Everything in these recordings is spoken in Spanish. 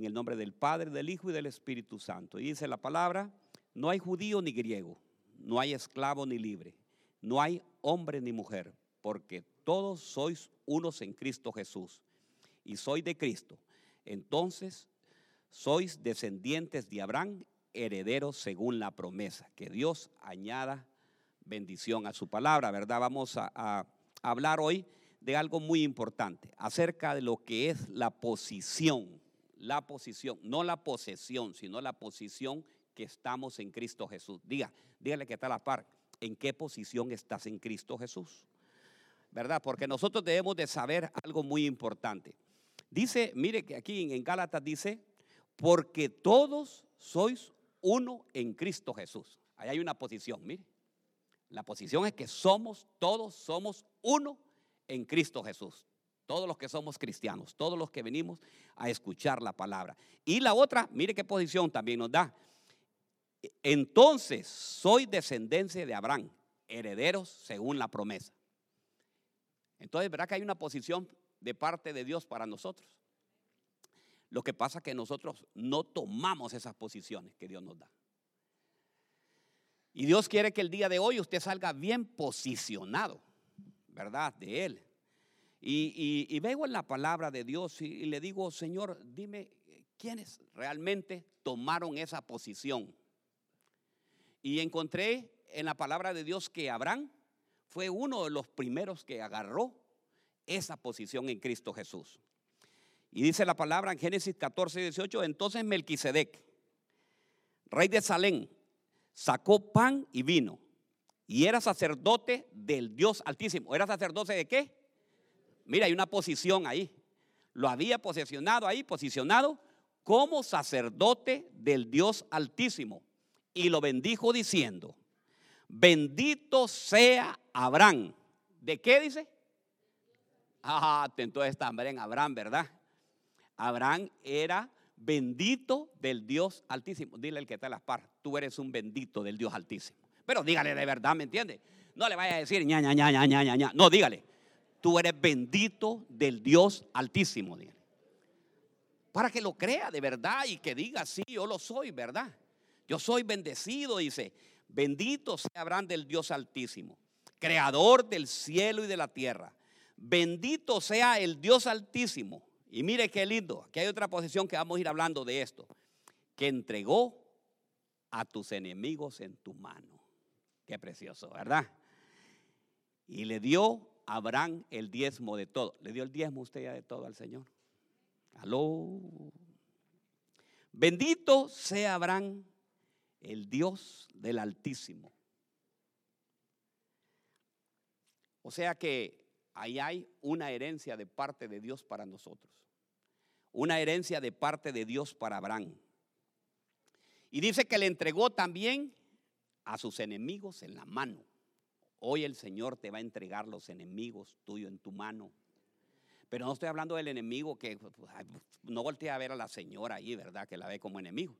En el nombre del Padre, del Hijo y del Espíritu Santo. Y dice la palabra, no hay judío ni griego, no hay esclavo ni libre, no hay hombre ni mujer, porque todos sois unos en Cristo Jesús. Y soy de Cristo. Entonces sois descendientes de Abraham, herederos según la promesa. Que Dios añada bendición a su palabra, ¿verdad? Vamos a, a hablar hoy de algo muy importante, acerca de lo que es la posición la posición, no la posesión, sino la posición que estamos en Cristo Jesús. Diga, dígale que está a la par. ¿En qué posición estás en Cristo Jesús? ¿Verdad? Porque nosotros debemos de saber algo muy importante. Dice, mire que aquí en Gálatas dice, porque todos sois uno en Cristo Jesús. Ahí hay una posición, mire. La posición es que somos, todos somos uno en Cristo Jesús todos los que somos cristianos, todos los que venimos a escuchar la palabra. Y la otra, mire qué posición también nos da. Entonces, soy descendencia de Abraham, herederos según la promesa. Entonces, ¿verdad que hay una posición de parte de Dios para nosotros? Lo que pasa es que nosotros no tomamos esas posiciones que Dios nos da. Y Dios quiere que el día de hoy usted salga bien posicionado, ¿verdad? De Él. Y, y, vengo en la palabra de Dios y, le digo, Señor, dime quiénes realmente tomaron esa posición. Y encontré en la palabra de Dios que Abraham fue uno de los primeros que agarró esa posición en Cristo Jesús. Y dice la palabra en Génesis 14, 18, entonces Melquisedec, rey de Salem, sacó pan y vino y era sacerdote del Dios Altísimo. ¿Era sacerdote de qué? Mira, hay una posición ahí. Lo había posicionado ahí, posicionado como sacerdote del Dios Altísimo. Y lo bendijo diciendo, bendito sea Abraham. ¿De qué dice? Ah, entonces también Abraham, ¿verdad? Abraham era bendito del Dios Altísimo. Dile el que está a las par, tú eres un bendito del Dios Altísimo. Pero dígale de verdad, ¿me entiende? No le vaya a decir ña, ña, ña, ña, ña, ña. No, dígale, tú eres bendito del Dios altísimo. Para que lo crea de verdad y que diga, sí, yo lo soy, ¿verdad? Yo soy bendecido, dice, bendito sea Abraham del Dios altísimo, creador del cielo y de la tierra. Bendito sea el Dios altísimo. Y mire qué lindo, aquí hay otra posición que vamos a ir hablando de esto, que entregó a tus enemigos en tu mano. Qué precioso, ¿verdad? Y le dio Abraham el diezmo de todo. ¿Le dio el diezmo usted ya de todo al Señor? Aló. Bendito sea Abraham, el Dios del Altísimo. O sea que ahí hay una herencia de parte de Dios para nosotros. Una herencia de parte de Dios para Abraham. Y dice que le entregó también a sus enemigos en la mano. Hoy el Señor te va a entregar los enemigos tuyos en tu mano. Pero no estoy hablando del enemigo que pues, no voltea a ver a la señora ahí, ¿verdad? Que la ve como enemigo.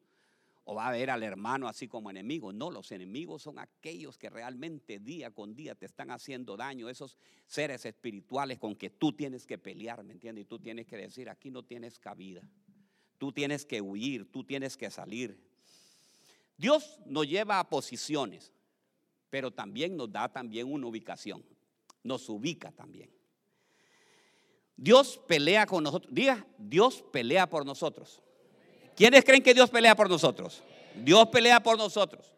O va a ver al hermano así como enemigo. No, los enemigos son aquellos que realmente día con día te están haciendo daño. Esos seres espirituales con que tú tienes que pelear, ¿me entiendes? Y tú tienes que decir, aquí no tienes cabida. Tú tienes que huir, tú tienes que salir. Dios nos lleva a posiciones pero también nos da también una ubicación, nos ubica también. Dios pelea con nosotros. Diga, Dios pelea por nosotros. ¿Quiénes creen que Dios pelea por nosotros? Dios pelea por nosotros.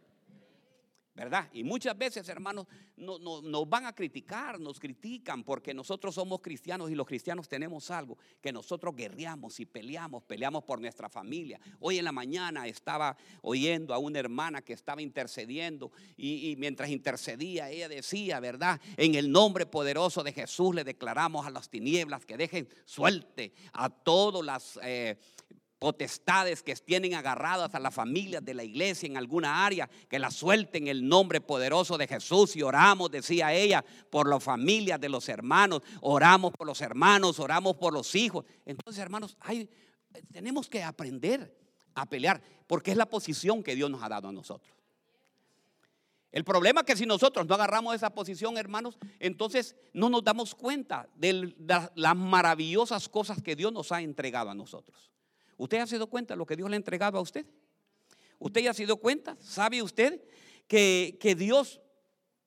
¿Verdad? Y muchas veces, hermanos, nos van a criticar, nos critican porque nosotros somos cristianos y los cristianos tenemos algo, que nosotros guerreamos y peleamos, peleamos por nuestra familia. Hoy en la mañana estaba oyendo a una hermana que estaba intercediendo y, mientras intercedía ella decía, ¿verdad? En el nombre poderoso de Jesús le declaramos a las tinieblas que dejen suelte a todas las... Eh, potestades que tienen agarradas a las familias de la iglesia en alguna área, que la suelten el nombre poderoso de Jesús y oramos, decía ella, por las familias de los hermanos, oramos por los hermanos, oramos por los hijos. Entonces, hermanos, hay, tenemos que aprender a pelear, porque es la posición que Dios nos ha dado a nosotros. El problema es que si nosotros no agarramos esa posición, hermanos, entonces no nos damos cuenta de las maravillosas cosas que Dios nos ha entregado a nosotros. ¿Usted ha sido cuenta de lo que Dios le ha entregado a usted? ¿Usted ya ha sido cuenta? ¿Sabe usted que, que Dios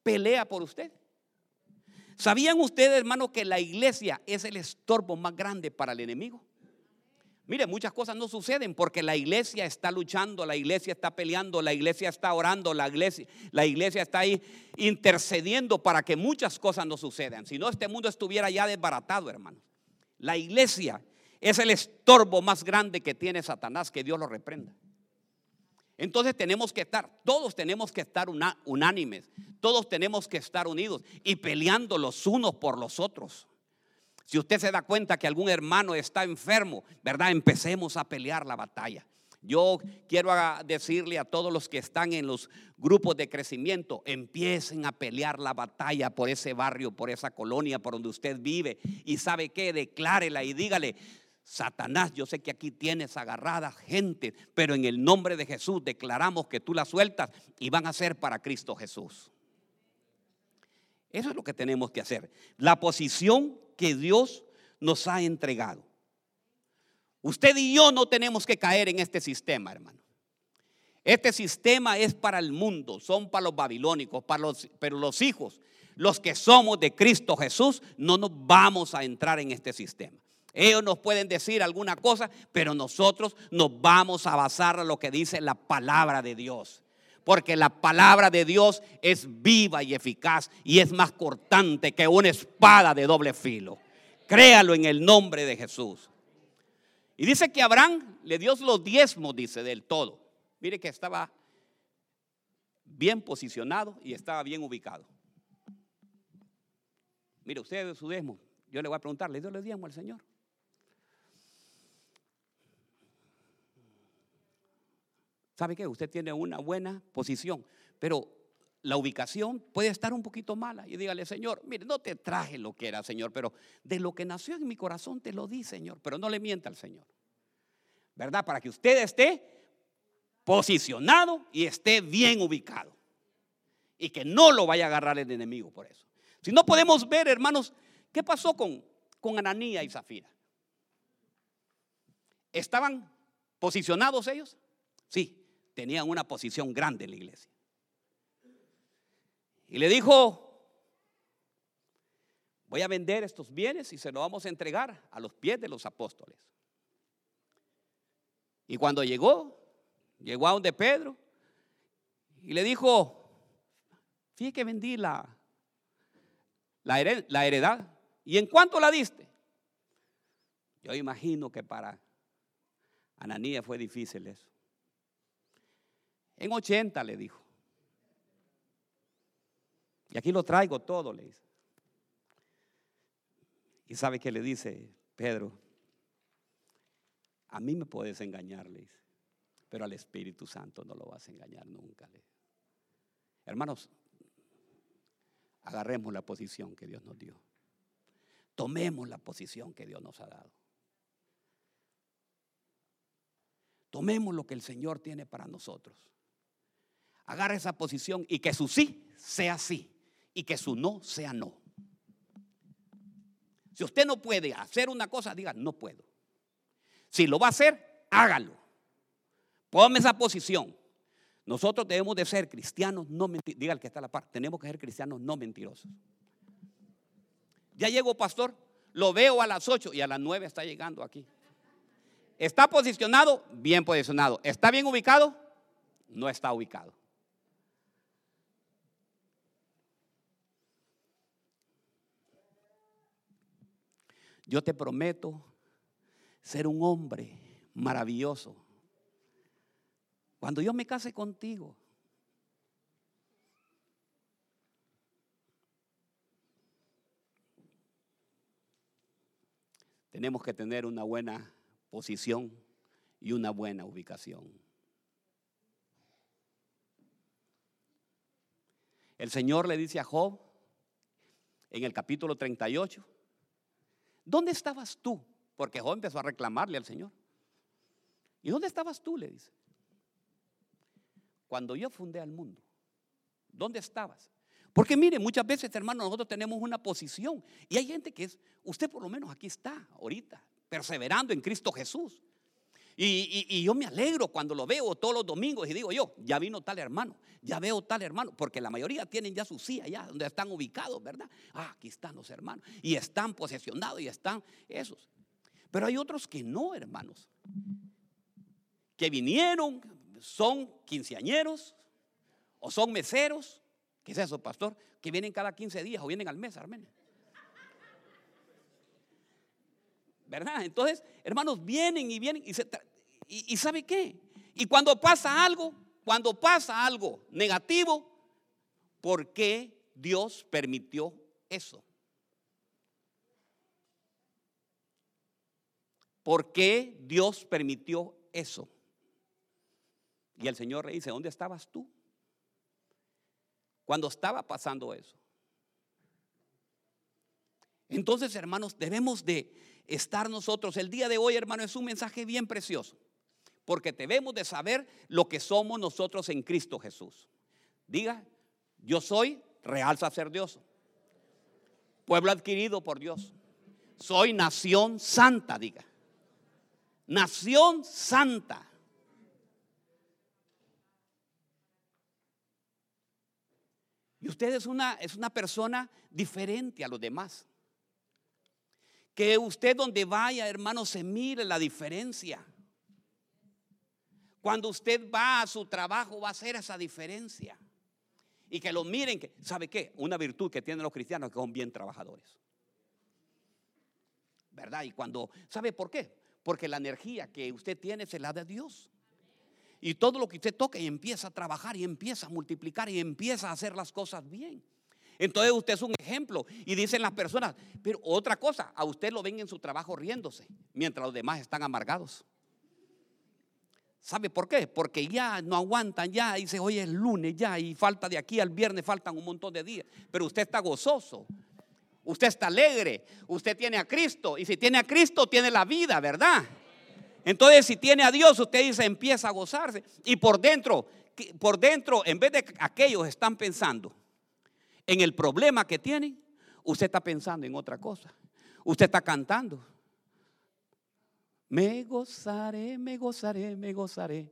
pelea por usted? ¿Sabían ustedes, hermano, que la iglesia es el estorbo más grande para el enemigo? Mire, muchas cosas no suceden porque la iglesia está luchando, la iglesia está peleando, la iglesia está orando, la iglesia, la iglesia está ahí intercediendo para que muchas cosas no sucedan. Si no, este mundo estuviera ya desbaratado, hermano. La iglesia es el estorbo más grande que tiene Satanás, que Dios lo reprenda. Entonces tenemos que estar, todos tenemos que estar unánimes, todos tenemos que estar unidos y peleando los unos por los otros. Si usted se da cuenta que algún hermano está enfermo, ¿verdad? Empecemos a pelear la batalla. Yo quiero decirle a todos los que están en los grupos de crecimiento, empiecen a pelear la batalla por ese barrio, por esa colonia, por donde usted vive. Y sabe qué, declárela y dígale, Satanás, yo sé que aquí tienes agarrada gente, pero en el nombre de Jesús declaramos que tú la sueltas y van a ser para Cristo Jesús. Eso es lo que tenemos que hacer. La posición que Dios nos ha entregado. Usted y yo no tenemos que caer en este sistema, hermano. Este sistema es para el mundo, son para los babilónicos, para los, pero los hijos, los que somos de Cristo Jesús, no nos vamos a entrar en este sistema. Ellos nos pueden decir alguna cosa, pero nosotros nos vamos a basar en lo que dice la palabra de Dios. Porque la palabra de Dios es viva y eficaz y es más cortante que una espada de doble filo. Créalo en el nombre de Jesús. Y dice que Abraham le dio los diezmos, dice, del todo. Mire que estaba bien posicionado y estaba bien ubicado. Mire, usted de su diezmo. Yo le voy a preguntar, ¿le dio el diezmo al Señor? ¿Sabe qué? Usted tiene una buena posición, pero la ubicación puede estar un poquito mala. Y dígale, Señor, mire, no te traje lo que era, Señor, pero de lo que nació en mi corazón te lo di, Señor. Pero no le mienta al Señor. ¿Verdad? Para que usted esté posicionado y esté bien ubicado. Y que no lo vaya a agarrar el enemigo por eso. Si no podemos ver, hermanos, ¿qué pasó con, con Ananía y Zafira? ¿Estaban posicionados ellos? Sí, tenían una posición grande en la iglesia. Y le dijo, voy a vender estos bienes y se los vamos a entregar a los pies de los apóstoles. Y cuando llegó, llegó a donde Pedro y le dijo, fíjate que vendí la, la, la heredad. ¿Y en cuánto la diste? Yo imagino que para Ananías fue difícil eso. En 80 le dijo. Y aquí lo traigo todo, le dice. Y sabe que le dice Pedro, a mí me puedes engañar, le dice, pero al Espíritu Santo no lo vas a engañar nunca. Hermanos, agarremos la posición que Dios nos dio. Tomemos la posición que Dios nos ha dado. Tomemos lo que el Señor tiene para nosotros. Agarre esa posición y que su sí sea sí y que su no sea no. Si usted no puede hacer una cosa, diga, no puedo. Si lo va a hacer, hágalo. Póngame esa posición. Nosotros debemos de ser cristianos no mentirosos. Diga el que está a la par, tenemos que ser cristianos no mentirosos. Ya llegó pastor, lo veo a las 8 y a las 9 está llegando aquí. ¿Está posicionado? Bien posicionado. ¿Está bien ubicado? No está ubicado. Yo te prometo ser un hombre maravilloso. Cuando yo me case contigo, tenemos que tener una buena posición y una buena ubicación. El Señor le dice a Job en el capítulo 38, ¿Dónde estabas tú? Porque Job empezó a reclamarle al Señor. ¿Y dónde estabas tú? Le dice. Cuando yo fundé al mundo. ¿Dónde estabas? Porque mire, muchas veces, hermano, nosotros tenemos una posición. Y hay gente que es, usted por lo menos aquí está, ahorita, perseverando en Cristo Jesús. Y, yo me alegro cuando lo veo todos los domingos y digo yo, ya vino tal hermano, ya veo tal hermano, porque la mayoría tienen ya su sí allá donde están ubicados, ¿verdad? Ah, aquí están los hermanos y están posesionados y están esos. Pero hay otros que no, hermanos, que vinieron, son quinceañeros o son meseros, ¿qué es eso, pastor? Que vienen cada 15 días o vienen al mes, Armenia. ¿Verdad? Entonces, hermanos, vienen y vienen y, se y, ¿sabe qué? Y cuando pasa algo, cuando pasa algo negativo, ¿por qué Dios permitió eso? ¿Por qué Dios permitió eso? Y el Señor le dice, ¿dónde estabas tú? Cuando estaba pasando eso. Entonces, hermanos, debemos de estar nosotros. El día de hoy, hermano, es un mensaje bien precioso, porque debemos de saber lo que somos nosotros en Cristo Jesús. Diga, yo soy real sacerdocio, pueblo adquirido por Dios. Soy nación santa, diga. Nación santa. Y usted es una, es una persona diferente a los demás. Que usted donde vaya, hermano, se mire la diferencia. Cuando usted va a su trabajo va a hacer esa diferencia. Y que lo miren, que, ¿sabe qué? Una virtud que tienen los cristianos que son bien trabajadores. ¿Verdad? Y cuando, ¿sabe por qué? Porque la energía que usted tiene es la de Dios. Y todo lo que usted toca y empieza a trabajar y empieza a multiplicar y empieza a hacer las cosas bien. Entonces usted es un ejemplo. Y dicen las personas, pero otra cosa, a usted lo ven en su trabajo riéndose, mientras los demás están amargados. ¿Sabe por qué? Porque ya no aguantan, ya dice, hoy es lunes, ya, y falta de aquí al viernes, faltan un montón de días. Pero usted está gozoso, usted está alegre, usted tiene a Cristo, y si tiene a Cristo, tiene la vida, ¿verdad? Entonces, si tiene a Dios, usted dice, empieza a gozarse. Y por dentro, por dentro, en vez de aquellos están pensando, en el problema que tienen, usted está pensando en otra cosa. Usted está cantando. Me gozaré, me gozaré, me gozaré.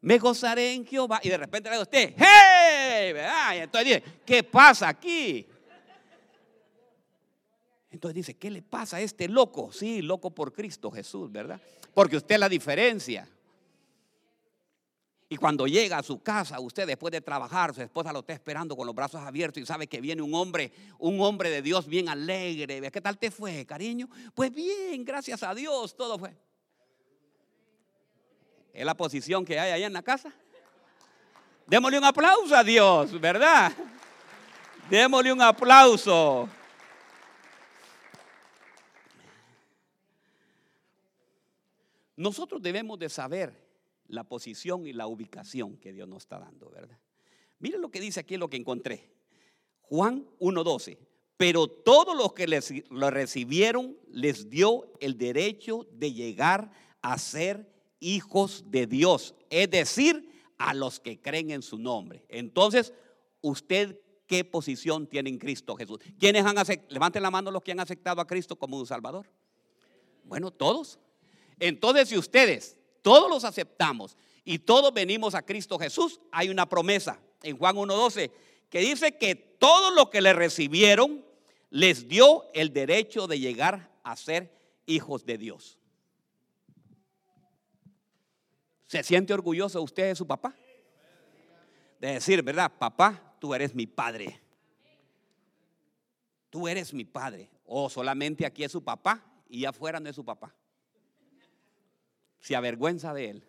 Me gozaré en Jehová. Y de repente le dice usted, ¡hey! ¿verdad? Y entonces dice, ¿qué pasa aquí? Entonces dice, ¿qué le pasa a este loco? Sí, loco por Cristo Jesús, ¿verdad? Porque usted es la diferencia. Y cuando llega a su casa, usted después de trabajar, su esposa lo está esperando con los brazos abiertos y sabe que viene un hombre, un hombre de Dios bien alegre. ¿Qué tal te fue, cariño? Pues bien, gracias a Dios, todo fue. Es la posición que hay allá en la casa. Démosle un aplauso a Dios, ¿verdad? Démosle un aplauso. Nosotros debemos de saber la posición y la ubicación que Dios nos está dando, ¿verdad? Miren lo que dice aquí, lo que encontré. Juan 1.12. Pero todos los que les, lo recibieron les dio el derecho de llegar a ser hijos de Dios, es decir, a los que creen en su nombre. Entonces, usted qué posición tiene en Cristo Jesús? ¿Quiénes han aceptado? Levanten la mano los que han aceptado a Cristo como un Salvador. Bueno, todos. Entonces, si ustedes todos los aceptamos y todos venimos a Cristo Jesús, hay una promesa en Juan 1.12 que dice que todos los que le recibieron les dio el derecho de llegar a ser hijos de Dios. ¿Se siente orgulloso usted de su papá? De decir, ¿verdad? Papá, tú eres mi padre. Tú eres mi padre. O solamente aquí es su papá y afuera no es su papá se avergüenza de él.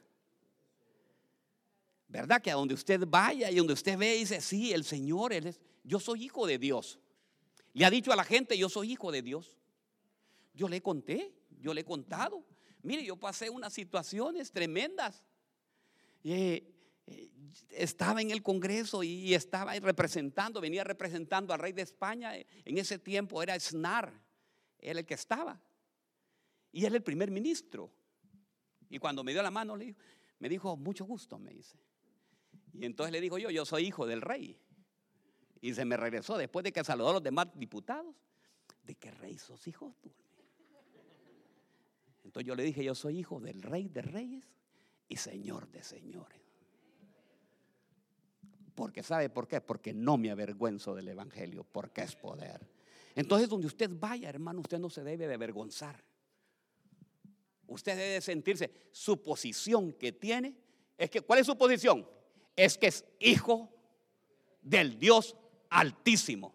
¿Verdad? Que a donde usted vaya y donde usted ve, dice, sí, el Señor, él es, yo soy hijo de Dios. Le ha dicho a la gente, yo soy hijo de Dios. Yo le conté, yo le he contado. Mire, yo pasé unas situaciones tremendas. Eh, eh, estaba en el Congreso y estaba representando, venía representando al rey de España. En ese tiempo era Snar, era el que estaba. Y él el primer ministro. Y cuando me dio la mano, me dijo, mucho gusto, me dice. Y entonces le digo yo, yo soy hijo del rey. Y se me regresó después de que saludó a los demás diputados. ¿De qué rey sos hijo tú? Entonces yo le dije, yo soy hijo del rey de reyes y señor de señores. Porque ¿sabe por qué? Porque no me avergüenzo del Evangelio, porque es poder. Entonces donde usted vaya, hermano, usted no se debe de avergonzar. Usted debe sentirse, su posición que tiene, es que, ¿cuál es su posición? Es que es hijo del Dios altísimo.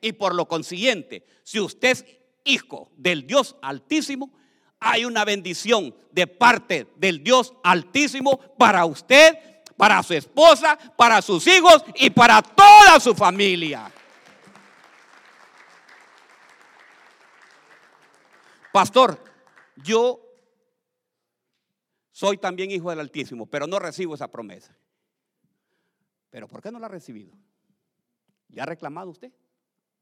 Y por lo consiguiente, si usted es hijo del Dios altísimo, hay una bendición de parte del Dios altísimo para usted, para su esposa, para sus hijos y para toda su familia. Pastor, yo soy también hijo del Altísimo, pero no recibo esa promesa. ¿Pero por qué no la ha recibido? ¿Ya ha reclamado usted?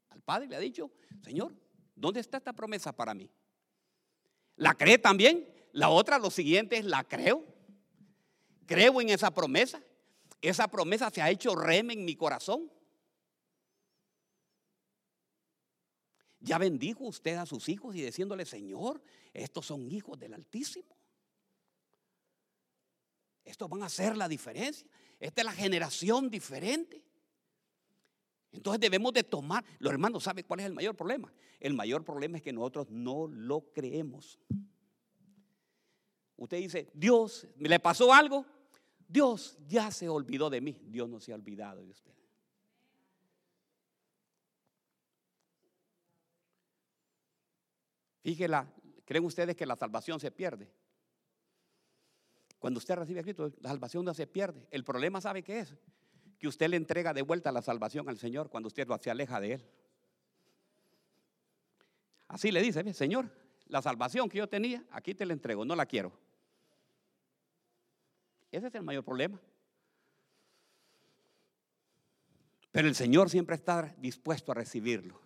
Al Padre le ha dicho, Señor, ¿dónde está esta promesa para mí? ¿La cree también? La otra, lo siguiente es, ¿la creo? ¿Creo en esa promesa? Esa promesa se ha hecho reme en mi corazón. Ya bendijo usted a sus hijos y diciéndole, Señor, estos son hijos del Altísimo. Estos van a hacer la diferencia. Esta es la generación diferente. Entonces debemos de tomar, los hermanos saben cuál es el mayor problema. El mayor problema es que nosotros no lo creemos. Usted dice, Dios, ¿le pasó algo? Dios ya se olvidó de mí. Dios no se ha olvidado de usted. Fíjela, ¿creen ustedes que la salvación se pierde? Cuando usted recibe a Cristo, la salvación no se pierde. El problema, ¿sabe qué es? Que usted le entrega de vuelta la salvación al Señor cuando usted se aleja de Él. Así le dice, Señor, la salvación que yo tenía, aquí te la entrego, no la quiero. Ese es el mayor problema. Pero el Señor siempre está dispuesto a recibirlo.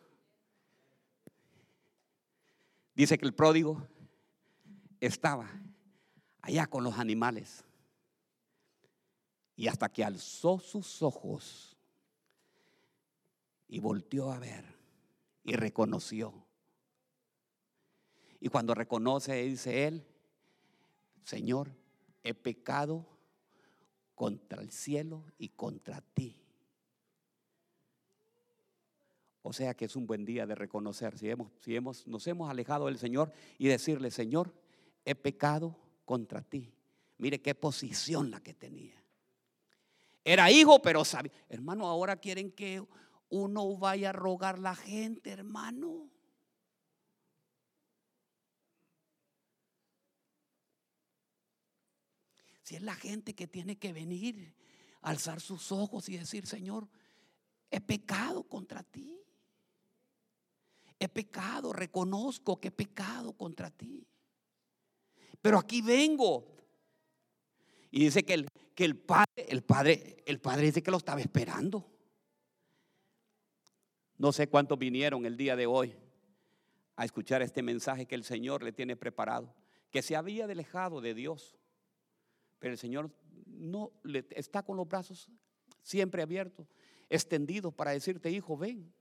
Dice que el pródigo estaba allá con los animales. Y hasta que alzó sus ojos y volteó a ver y reconoció. Y cuando reconoce, dice él, Señor, he pecado contra el cielo y contra ti. O sea que es un buen día de reconocer si, hemos, si hemos, nos hemos alejado del Señor y decirle, Señor, he pecado contra ti. Mire qué posición la que tenía. Era hijo, pero sabía. Hermano, ahora quieren que uno vaya a rogar la gente, hermano. Si es la gente que tiene que venir, alzar sus ojos y decir, Señor, he pecado contra ti. He pecado, reconozco que he pecado contra ti. Pero aquí vengo. Y dice que el, que el padre, el padre, el padre dice que lo estaba esperando. No sé cuántos vinieron el día de hoy a escuchar este mensaje que el Señor le tiene preparado, que se había alejado de Dios, pero el Señor no le está con los brazos siempre abiertos, extendidos para decirte, hijo, ven.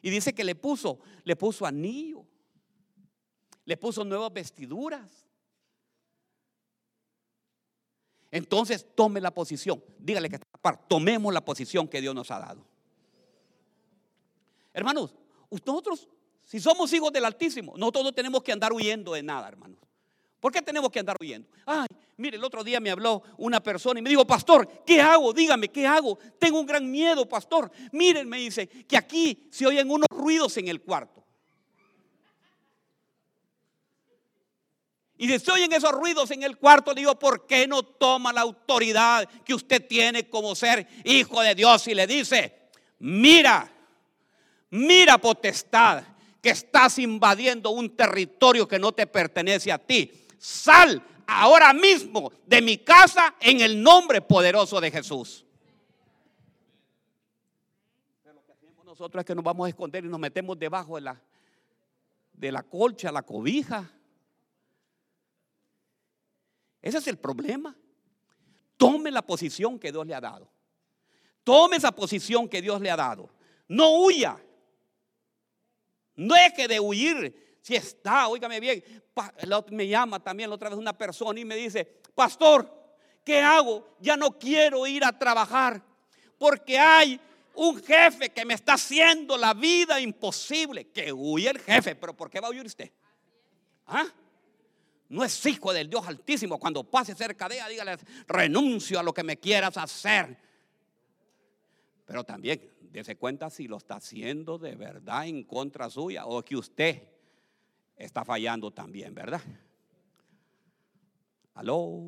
Y dice que le puso, le puso anillo, le puso nuevas vestiduras. Entonces tome la posición. Dígale que tomemos la posición que Dios nos ha dado. Hermanos, nosotros, si somos hijos del Altísimo, nosotros no tenemos que andar huyendo de nada, hermanos. ¿Por qué tenemos que andar huyendo? Ay, mire, el otro día me habló una persona y me dijo, pastor, ¿qué hago? Dígame, ¿qué hago? Tengo un gran miedo, pastor. Miren, me dice, que aquí se oyen unos ruidos en el cuarto. Y si se oyen esos ruidos en el cuarto, digo, ¿por qué no toma la autoridad que usted tiene como ser hijo de Dios y le dice, mira, mira potestad, que estás invadiendo un territorio que no te pertenece a ti? sal ahora mismo de mi casa en el nombre poderoso de Jesús. Pero lo que hacemos nosotros es que nos vamos a esconder y nos metemos debajo de la, de la colcha, la cobija. Ese es el problema. Tome la posición que Dios le ha dado. Tome esa posición que Dios le ha dado. No huya. No que de huir Si está, óigame bien, me llama también la otra vez una persona y me dice, pastor, ¿qué hago? Ya no quiero ir a trabajar porque hay un jefe que me está haciendo la vida imposible. Que huye el jefe, pero ¿por qué va a huir usted? ¿Ah? No es hijo del Dios Altísimo. Cuando pase cerca de ella, dígale, renuncio a lo que me quieras hacer. Pero también, dése cuenta si lo está haciendo de verdad en contra suya o que usted está fallando también, ¿verdad? ¿Aló?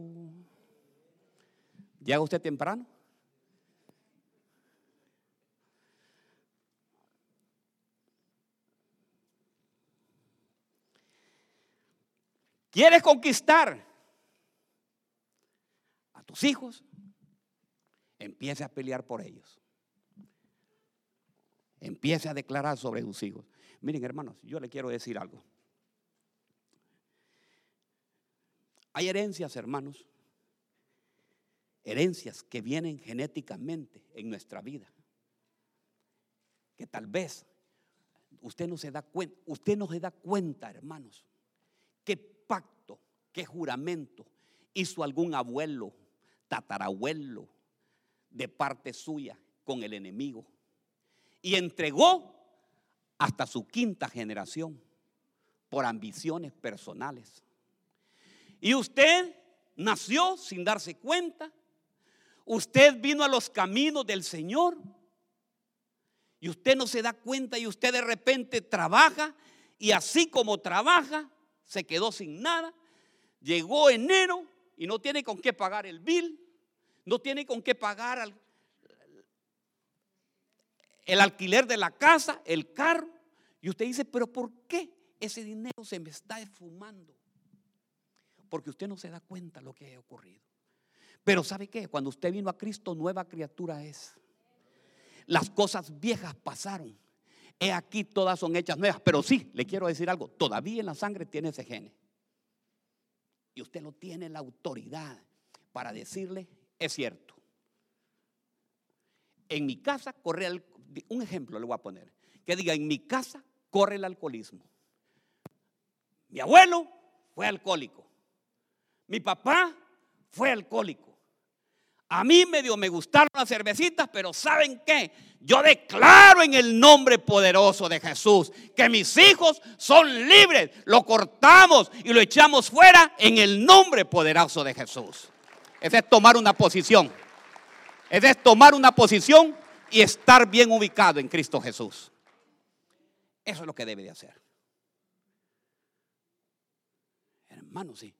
¿Llega usted temprano? ¿Quieres conquistar a tus hijos? Empiece a pelear por ellos. Empiece a declarar sobre sus hijos. Miren, hermanos, yo le quiero decir algo. Hay herencias, hermanos, herencias que vienen genéticamente en nuestra vida. Que tal vez usted no se da cuenta, usted no se da cuenta, hermanos, qué juramento hizo algún abuelo, tatarabuelo de parte suya con el enemigo y entregó hasta su quinta generación por ambiciones personales. Y usted nació sin darse cuenta. Usted vino a los caminos del Señor. Y usted no se da cuenta y usted de repente trabaja. Y así como trabaja, se quedó sin nada. Llegó enero y no tiene con qué pagar el bill. No tiene con qué pagar el alquiler de la casa, el carro. Y usted dice, pero ¿por qué ese dinero se me está esfumando? porque usted no se da cuenta lo que ha ocurrido. Pero ¿sabe qué? Cuando usted vino a Cristo, nueva criatura es. Las cosas viejas pasaron. He aquí todas son hechas nuevas. Pero sí, le quiero decir algo. Todavía en la sangre tiene ese gene. Y usted no tiene la autoridad para decirle, es cierto. En mi casa corre el, un ejemplo le voy a poner. Que diga, en mi casa corre el alcoholismo. Mi abuelo fue alcohólico. Mi papá fue alcohólico. A mí medio me gustaron las cervecitas, pero ¿saben qué? Yo declaro en el nombre poderoso de Jesús que mis hijos son libres. Lo cortamos y lo echamos fuera en el nombre poderoso de Jesús. Ese es tomar una posición. Ese es tomar una posición y estar bien ubicado en Cristo Jesús. Eso es lo que debe de hacer. Hermano, sí.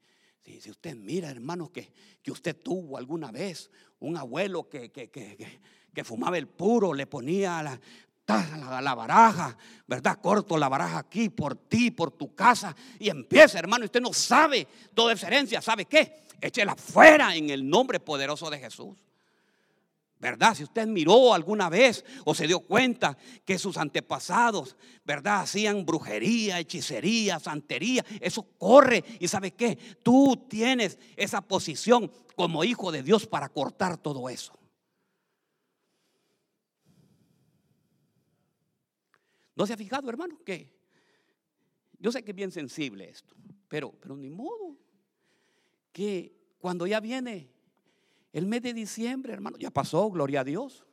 Si, usted mira, hermanos, que, que, usted tuvo alguna vez un abuelo que, que, fumaba el puro, le ponía la, la, la, baraja, ¿verdad? Corto la baraja aquí por ti, por tu casa. Y empieza, hermano, usted no sabe toda esa herencia. ¿Sabe qué? Échela fuera en el nombre poderoso de Jesús. ¿Verdad? Si usted miró alguna vez o se dio cuenta que sus antepasados, ¿verdad? Hacían brujería, hechicería, santería. Eso corre. ¿Y sabe qué? Tú tienes esa posición como hijo de Dios para cortar todo eso. ¿No se ha fijado, hermano? Que yo sé que es bien sensible esto, pero, pero ni modo. Que cuando ya viene el mes de diciembre, hermano, ya pasó, gloria a Dios.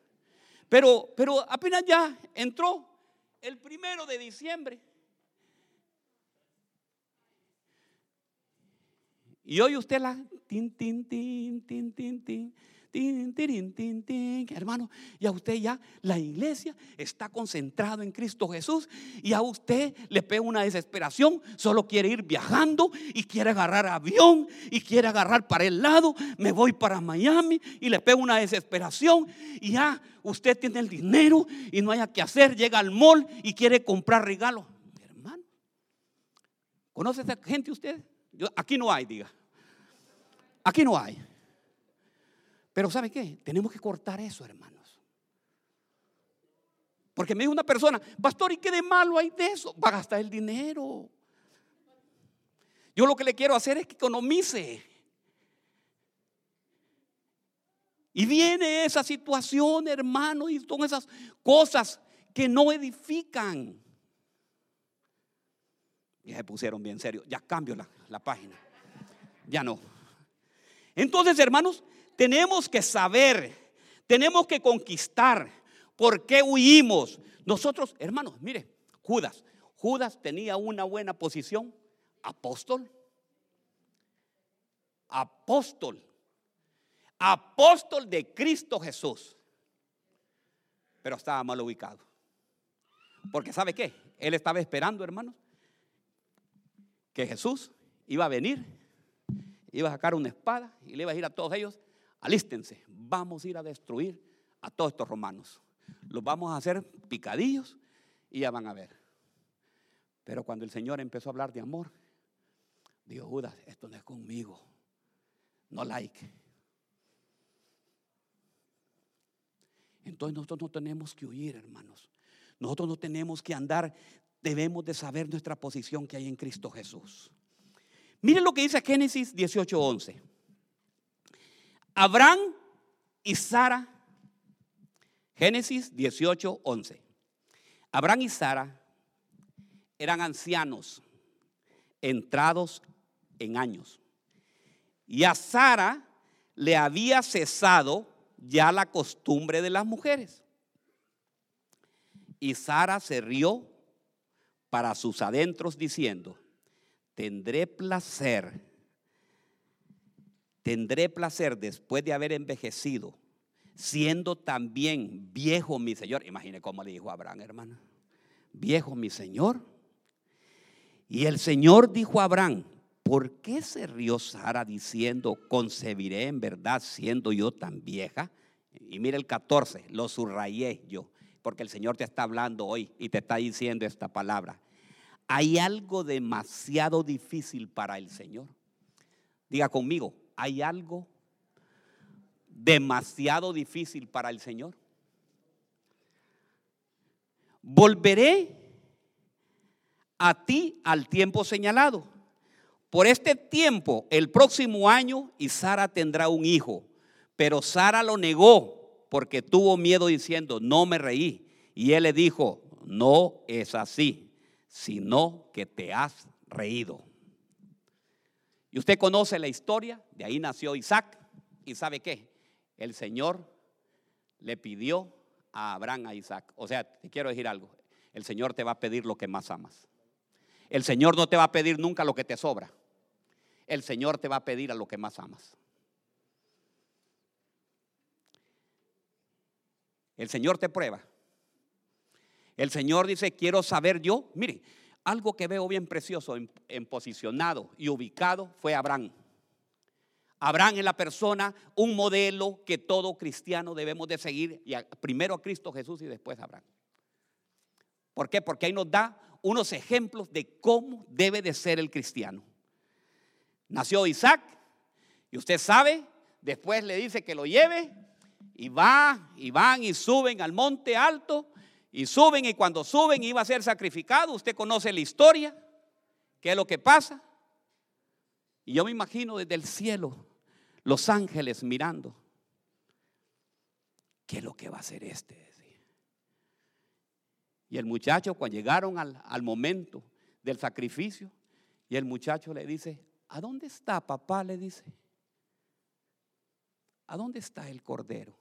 Pero, pero apenas ya entró el primero de diciembre. Y hoy usted la tin, tin, tin, tin, tin, tin. Tin, tin, tin, tin, hermano, y a usted ya la iglesia está concentrado en Cristo Jesús y a usted le pega una desesperación, solo quiere ir viajando y quiere agarrar avión y quiere agarrar para el lado, me voy para Miami y le pega una desesperación y ya usted tiene el dinero y no haya que hacer, llega al mall y quiere comprar regalos. Hermano, ¿conoce a esa gente usted? Yo, aquí no hay, diga. Aquí no hay. Pero ¿sabe qué? Tenemos que cortar eso, hermanos. Porque me dijo una persona, pastor, ¿y qué de malo hay de eso? Va a gastar el dinero. Yo lo que le quiero hacer es que economice. Y viene esa situación, hermano, y son esas cosas que no edifican. Ya se pusieron bien serios. Ya cambio la, la página. Ya no. Entonces, hermanos, tenemos que saber, tenemos que conquistar. ¿Por qué huimos? Nosotros, hermanos, mire, Judas. Judas tenía una buena posición. Apóstol. Apóstol. Apóstol de Cristo Jesús. Pero estaba mal ubicado. Porque ¿sabe qué? Él estaba esperando, hermanos, que Jesús iba a venir, iba a sacar una espada y le iba a decir a todos ellos, alístense, vamos a ir a destruir a todos estos romanos. Los vamos a hacer picadillos y ya van a ver. Pero cuando el Señor empezó a hablar de amor, dijo Judas, esto no es conmigo, no like. Entonces nosotros no tenemos que huir, hermanos. Nosotros no tenemos que andar, debemos de saber nuestra posición que hay en Cristo Jesús. Miren lo que dice Génesis 18:11. Abraham y Sara, Génesis 18:11. Abraham y Sara eran ancianos, entrados en años. Y a Sara le había cesado ya la costumbre de las mujeres. Y Sara se rió para sus adentros diciendo, tendré placer, tendré placer después de haber envejecido, siendo también viejo mi Señor. Imagine cómo le dijo a Abraham, hermana. Viejo mi Señor. Y el Señor dijo a Abraham, ¿por qué se rió Sara diciendo, concebiré en verdad siendo yo tan vieja? Y mira el 14, lo subrayé yo porque el Señor te está hablando hoy y te está diciendo esta palabra. Hay algo demasiado difícil para el Señor. Diga conmigo, hay algo demasiado difícil para el Señor. Volveré a ti al tiempo señalado. Por este tiempo, el próximo año, y Sara tendrá un hijo. Pero Sara lo negó porque tuvo miedo diciendo, no me reí. Y él le dijo, no es así, sino que te has reído. Y usted conoce la historia, de ahí nació Isaac. ¿Y sabe qué? El Señor le pidió a Abraham a Isaac. O sea, te quiero decir algo. El Señor te va a pedir lo que más amas. El Señor no te va a pedir nunca lo que te sobra. El Señor te va a pedir a lo que más amas. El Señor te prueba. El Señor dice, quiero saber yo. Mire, algo que veo bien precioso en, posicionado y ubicado fue Abraham. Abraham es la persona, un modelo que todo cristiano debemos de seguir, y primero a Cristo Jesús y después a Abraham. ¿Por qué? Porque ahí nos da unos ejemplos de cómo debe de ser el cristiano. Nació Isaac, y usted sabe, después le dice que lo lleve y va, y van y suben al monte alto, y suben, y cuando suben iba a ser sacrificado. Usted conoce la historia, qué es lo que pasa. Y yo me imagino desde el cielo los ángeles mirando. ¿Qué es lo que va a hacer este? Y el muchacho, cuando llegaron al, al momento del sacrificio, y el muchacho le dice, ¿a dónde está papá? Le dice, ¿a dónde está el cordero?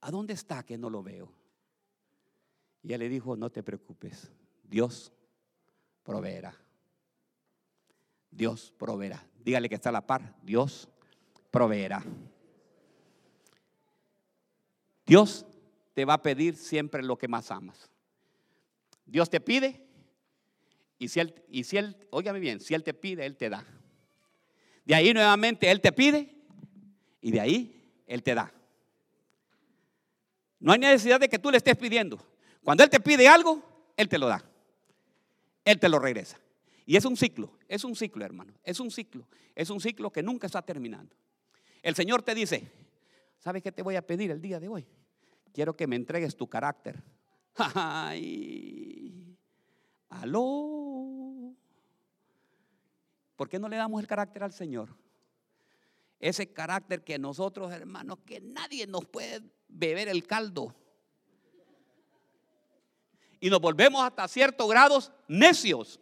¿A dónde está que no lo veo? Y él le dijo, no te preocupes, Dios proveerá. Dios proveerá. Dígale que está a la par, Dios proveerá. Dios te va a pedir siempre lo que más amas. Dios te pide y si él, y si él, óigame bien, si él te pide, él te da. De ahí nuevamente él te pide y de ahí él te da. No hay necesidad de que tú le estés pidiendo. Cuando Él te pide algo, Él te lo da. Él te lo regresa. Y es un ciclo, es un ciclo, hermano. Es un ciclo. Es un ciclo que nunca está terminando. El Señor te dice, ¿sabes qué te voy a pedir el día de hoy? Quiero que me entregues tu carácter. Ay, aló. ¿Por qué no le damos el carácter al Señor? Ese carácter que nosotros, hermanos, que nadie nos puede beber el caldo. Y nos volvemos hasta ciertos grados necios.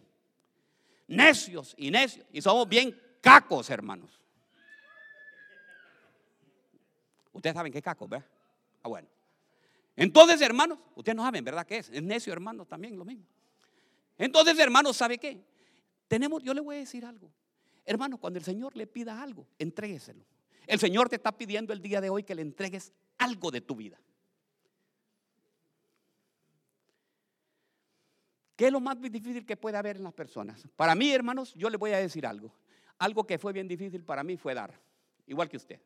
Necios y necios. Y somos bien cacos, hermanos. Ustedes saben qué es caco, ¿verdad? Ah, bueno. Entonces, hermanos, ustedes no saben, ¿verdad? ¿Qué es? Es necio, hermanos, también lo mismo. Entonces, hermanos, ¿sabe qué? Tenemos, yo le voy a decir algo. Hermanos, cuando el Señor le pida algo, entrégueselo. El Señor te está pidiendo el día de hoy que le entregues algo de tu vida. ¿Qué es lo más difícil que puede haber en las personas? Para mí, hermanos, yo le voy a decir algo. Algo que fue bien difícil para mí fue dar, igual que usted.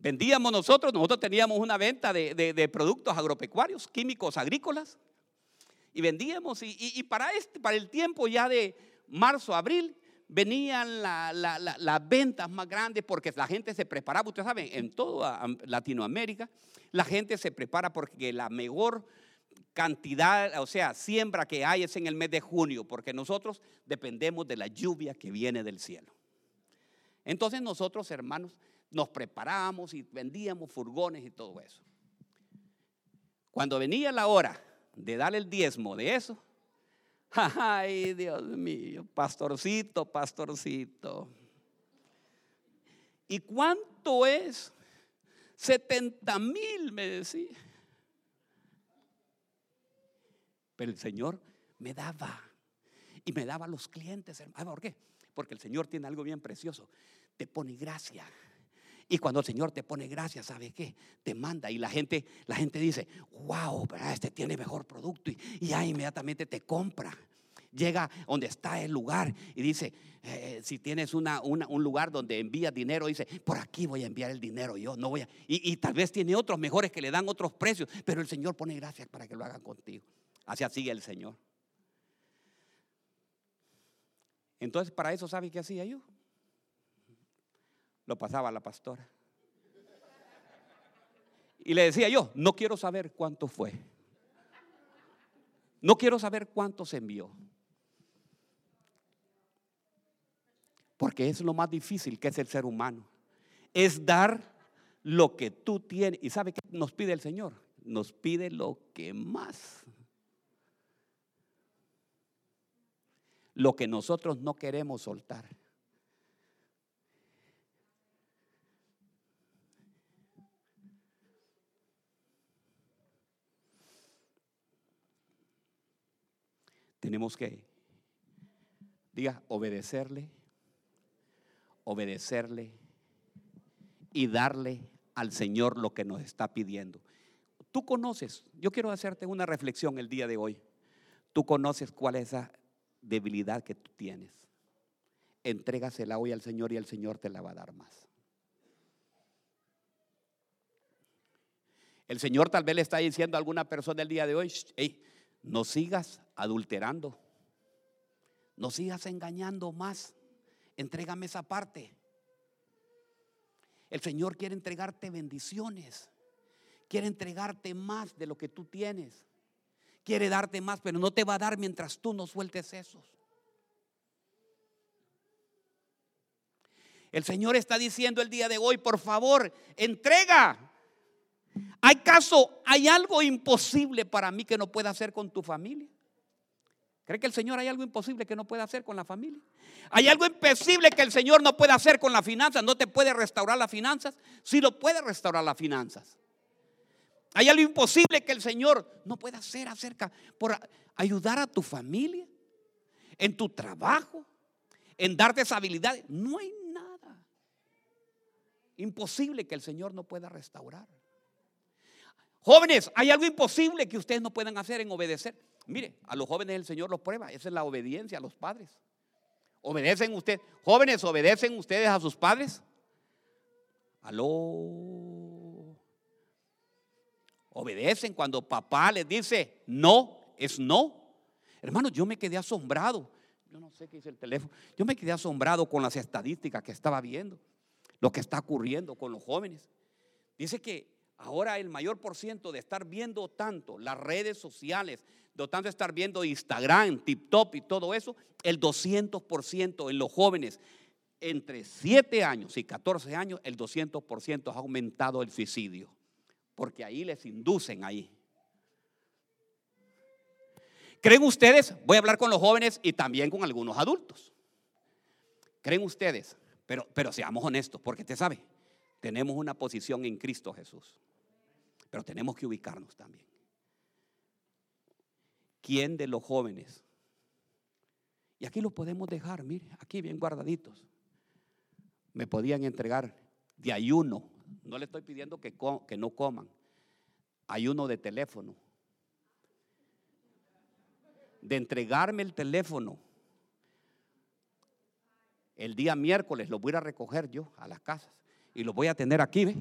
Vendíamos nosotros, nosotros teníamos una venta de, productos agropecuarios, químicos agrícolas, y vendíamos, y, para, este, para el tiempo ya de marzo, abril, venían las ventas más grandes porque la gente se preparaba, ustedes saben, en toda Latinoamérica, la gente se prepara porque la mejor cantidad, o sea, siembra que hay es en el mes de junio, porque nosotros dependemos de la lluvia que viene del cielo. Entonces nosotros, hermanos, nos preparábamos y vendíamos furgones y todo eso. Cuando venía la hora de dar el diezmo de eso, ay Dios mío, pastorcito, pastorcito. ¿Y cuánto es? 70 mil, me decía. Pero el Señor me daba. Y me daba los clientes. ¿Por qué? Porque el Señor tiene algo bien precioso. Te pone gracia. Y cuando el Señor te pone gracias, ¿sabe qué? Te manda y la gente, la gente dice, wow, este tiene mejor producto y, ya inmediatamente te compra. Llega donde está el lugar y dice, eh, si tienes una, un lugar donde envías dinero, dice, por aquí voy a enviar el dinero yo, no voy a... Y, y tal vez tiene otros mejores que le dan otros precios, pero el Señor pone gracias para que lo hagan contigo. Así sigue el Señor. Entonces, para eso, ¿sabe qué hacía yo? Lo pasaba la pastora. Y le decía yo, no quiero saber cuánto fue. No quiero saber cuánto se envió. Porque es lo más difícil que es el ser humano. Es dar lo que tú tienes. ¿Y sabe qué nos pide el Señor? Nos pide lo que más. Lo que nosotros no queremos soltar. Tenemos que, diga, obedecerle, obedecerle y darle al Señor lo que nos está pidiendo. Tú conoces, yo quiero hacerte una reflexión el día de hoy. Tú conoces cuál es esa debilidad que tú tienes. Entrégasela hoy al Señor y el Señor te la va a dar más. El Señor tal vez le está diciendo a alguna persona el día de hoy, hey, no sigas adulterando. No sigas engañando más. Entrégame esa parte. El Señor quiere entregarte bendiciones. Quiere entregarte más de lo que tú tienes. Quiere darte más, pero no te va a dar mientras tú no sueltes esos. El Señor está diciendo el día de hoy, por favor, entrega. ¿Hay caso, hay algo imposible para mí que no pueda hacer con tu familia? ¿Cree que el Señor hay algo imposible que no pueda hacer con la familia? ¿Hay algo imposible que el Señor no pueda hacer con las finanzas? ¿No te puede restaurar las finanzas? Sí lo puede restaurar las finanzas. ¿Hay algo imposible que el Señor no pueda hacer acerca por ayudar a tu familia? En tu trabajo, en darte esa habilidad. No hay nada imposible que el Señor no pueda restaurar. Jóvenes, hay algo imposible que ustedes no puedan hacer en obedecer. Mire, a los jóvenes el Señor los prueba. Esa es la obediencia a los padres. ¿Obedecen ustedes? Jóvenes, ¿obedecen ustedes a sus padres? Aló. Obedecen cuando papá les dice no, es no. Hermanos, yo me quedé asombrado. Yo no sé qué dice el teléfono. Yo me quedé asombrado con las estadísticas que estaba viendo. Lo que está ocurriendo con los jóvenes. Dice que Ahora el mayor por ciento de estar viendo tanto las redes sociales, de tanto estar viendo Instagram, TikTok y todo eso, el 200% en los jóvenes entre 7 años y 14 años, el 200% ha aumentado el suicidio. Porque ahí les inducen ahí. ¿Creen ustedes? Voy a hablar con los jóvenes y también con algunos adultos. ¿Creen ustedes? Pero, pero seamos honestos, porque usted sabe, tenemos una posición en Cristo Jesús. Pero tenemos que ubicarnos también. ¿Quién de los jóvenes? Y aquí los podemos dejar, mire, aquí bien guardaditos. Me podían entregar de ayuno. No le estoy pidiendo que, que no coman. Ayuno de teléfono. De entregarme el teléfono. El día miércoles los voy a recoger yo a las casas y los voy a tener aquí, ¿ve?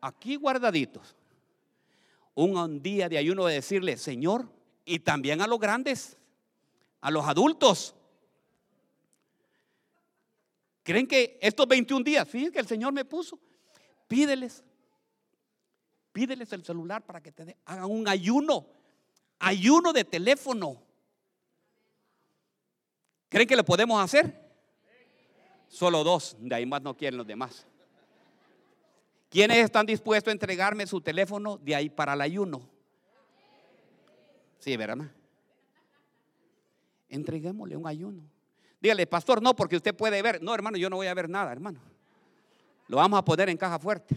Aquí guardaditos. Un día de ayuno de decirle, Señor, y también a los grandes, a los adultos. ¿Creen que estos 21 días, fíjense que el Señor me puso, pídeles, pídeles el celular para que te hagan un ayuno, ayuno de teléfono. ¿Creen que lo podemos hacer? Solo dos, de ahí más no quieren los demás. ¿Quiénes están dispuestos a entregarme su teléfono de ahí para el ayuno? Sí, ¿verdad? Entreguémosle un ayuno. Dígale, pastor, no, porque usted puede ver. No, hermano, yo no voy a ver nada, hermano. Lo vamos a poner en caja fuerte.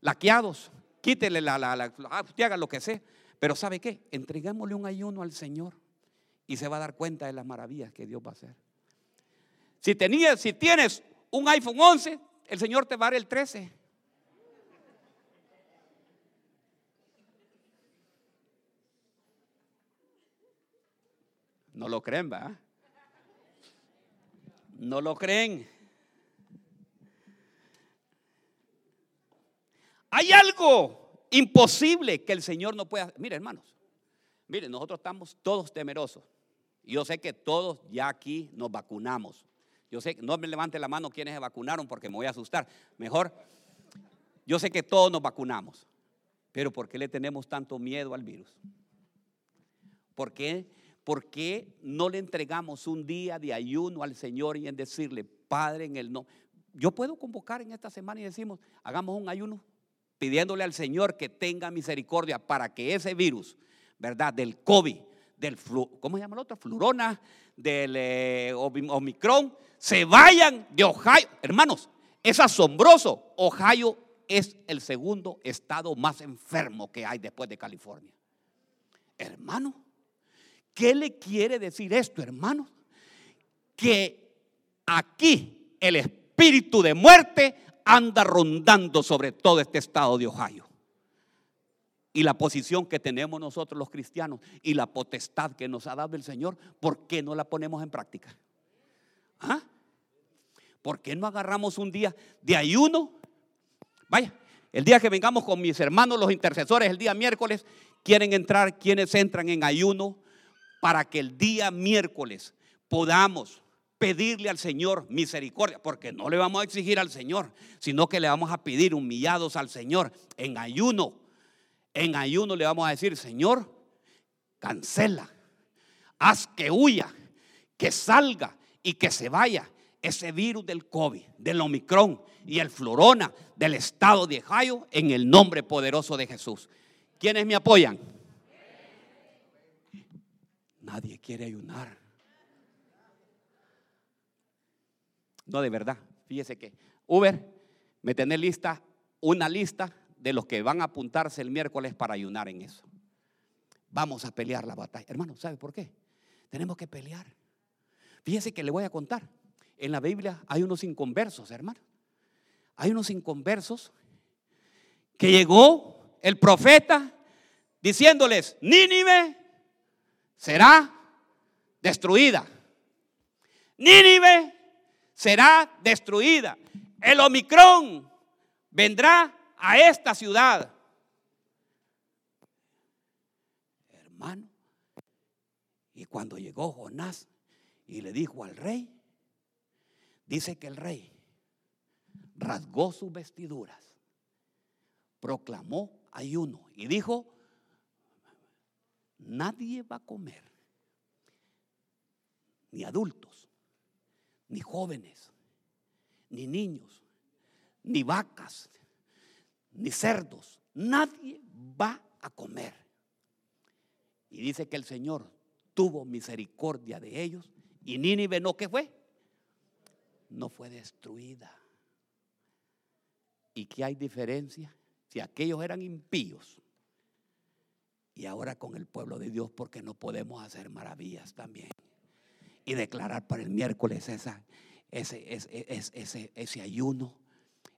Laqueados, quítele la, la, la, ah, usted haga lo que sea. Pero ¿sabe qué? Entreguémosle un ayuno al Señor y se va a dar cuenta de las maravillas que Dios va a hacer. Si, tenías, si tienes un iPhone 11, el Señor te va a dar el 13. No lo creen, ¿va? No lo creen. Hay algo imposible que el Señor no pueda. Mire, hermanos, mire, nosotros estamos todos temerosos. Yo sé que todos ya aquí nos vacunamos. Yo sé, no me levante la mano quienes se vacunaron porque me voy a asustar. Mejor, yo sé que todos nos vacunamos. Pero ¿por qué le tenemos tanto miedo al virus? ¿Por qué ¿por qué no le entregamos un día de ayuno al Señor y en decirle, Padre, en el no? Yo puedo convocar en esta semana y decimos, hagamos un ayuno pidiéndole al Señor que tenga misericordia para que ese virus, ¿verdad? Del COVID, del ¿cómo se llama el otro? Flurona, del eh, Omicron, se vayan de Ohio. Hermanos, es asombroso. Ohio es el segundo estado más enfermo que hay después de California. Hermano, ¿Qué le quiere decir esto, hermanos? Que aquí el espíritu de muerte anda rondando sobre todo este estado de Ohio. Y la posición que tenemos nosotros los cristianos y la potestad que nos ha dado el Señor, ¿por qué no la ponemos en práctica? ¿Ah? ¿Por qué no agarramos un día de ayuno? Vaya, el día que vengamos con mis hermanos los intercesores, el día miércoles, quieren entrar, quienes entran en ayuno, para que el día miércoles podamos pedirle al Señor misericordia, porque no le vamos a exigir al Señor, sino que le vamos a pedir humillados al Señor en ayuno. En ayuno le vamos a decir, Señor, cancela, haz que huya, que salga y que se vaya ese virus del COVID, del Omicron y el Florona del estado de Ohio en el nombre poderoso de Jesús. ¿Quiénes me apoyan? Nadie quiere ayunar. No, de verdad. Fíjese que Uber me tiene lista una lista de los que van a apuntarse el miércoles para ayunar en eso. Vamos a pelear la batalla. Hermano, ¿sabe por qué? Tenemos que pelear. Fíjese que le voy a contar. En la Biblia hay unos inconversos, hermano. Hay unos inconversos que llegó el profeta diciéndoles, Nínive será destruida. Nínive será destruida. El Omicron vendrá a esta ciudad. Hermano, y cuando llegó Jonás y le dijo al rey, dice que el rey rasgó sus vestiduras, proclamó ayuno y dijo, nadie va a comer, ni adultos, ni jóvenes, ni niños, ni vacas, ni cerdos. Nadie va a comer. Y dice que el Señor tuvo misericordia de ellos y Nínive no, ¿qué fue? No fue destruida. ¿Y qué hay diferencia? Si aquellos eran impíos y ahora con el pueblo de Dios, porque no podemos hacer maravillas también y declarar para el miércoles esa, ese, ese, ese, ayuno.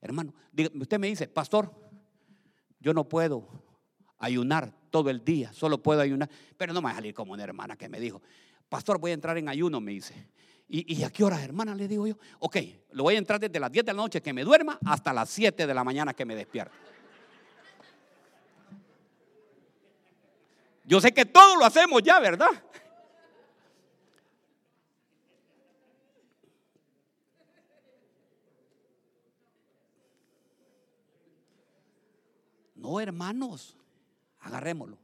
Hermano, usted me dice, pastor, yo no puedo ayunar todo el día, solo puedo ayunar, pero no me va a salir como una hermana que me dijo, pastor, voy a entrar en ayuno, me dice. ¿Y, ¿Y, a qué horas, hermana? Le digo yo. Ok, lo voy a entrar desde las 10 de la noche que me duerma hasta las 7 de la mañana que me despierta. Yo sé que todo lo hacemos ya, ¿verdad? No, hermanos, agarrémoslo.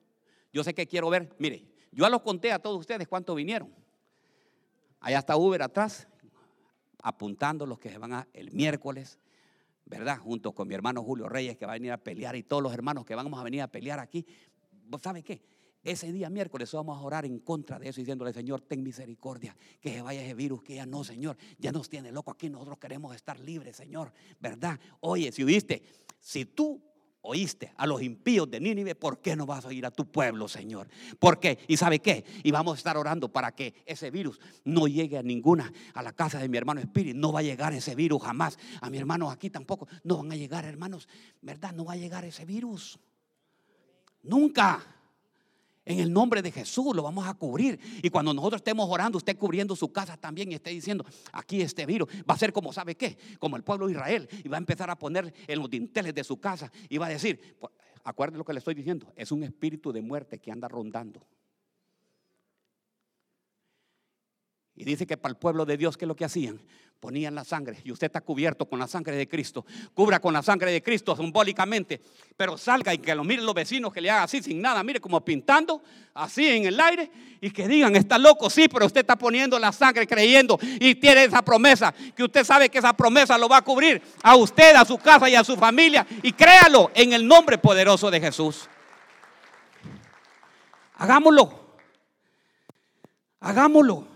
Yo sé que quiero ver, mire, yo ya los conté a todos ustedes cuántos vinieron. Allá está Uber atrás, apuntando los que se van a, el miércoles, ¿verdad? Junto con mi hermano Julio Reyes, que va a venir a pelear, y todos los hermanos que vamos a venir a pelear aquí. ¿Sabe qué? Ese día miércoles vamos a orar en contra de eso, diciéndole, Señor, ten misericordia, que se vaya ese virus, que ya no, Señor, ya nos tiene loco aquí, nosotros queremos estar libres, Señor, ¿verdad? Oye, si oíste, si tú oíste a los impíos de Nínive, ¿por qué no vas a oír a tu pueblo, Señor? ¿Por qué? ¿Y sabe qué? Y vamos a estar orando para que ese virus no llegue a ninguna, a la casa de mi hermano Espíritu. No va a llegar ese virus jamás. A mi hermano aquí tampoco. No van a llegar, hermanos. ¿Verdad? No va a llegar ese virus. Nunca. En el nombre de Jesús lo vamos a cubrir. Y cuando nosotros estemos orando, usted cubriendo su casa también y esté diciendo, aquí este virus va a ser como sabe qué, como el pueblo de Israel. Y va a empezar a poner en los dinteles de su casa y va a decir, acuérdense lo que le estoy diciendo, es un espíritu de muerte que anda rondando. Y dice que para el pueblo de Dios, ¿qué es lo que hacían? Ponían la sangre y usted está cubierto con la sangre de Cristo. Cubra con la sangre de Cristo simbólicamente, pero salga y que lo miren los vecinos que le hagan así sin nada, mire como pintando así en el aire y que digan, está loco, sí, pero usted está poniendo la sangre creyendo y tiene esa promesa, que usted sabe que esa promesa lo va a cubrir a usted, a su casa y a su familia y créalo en el nombre poderoso de Jesús. Hagámoslo. Hagámoslo.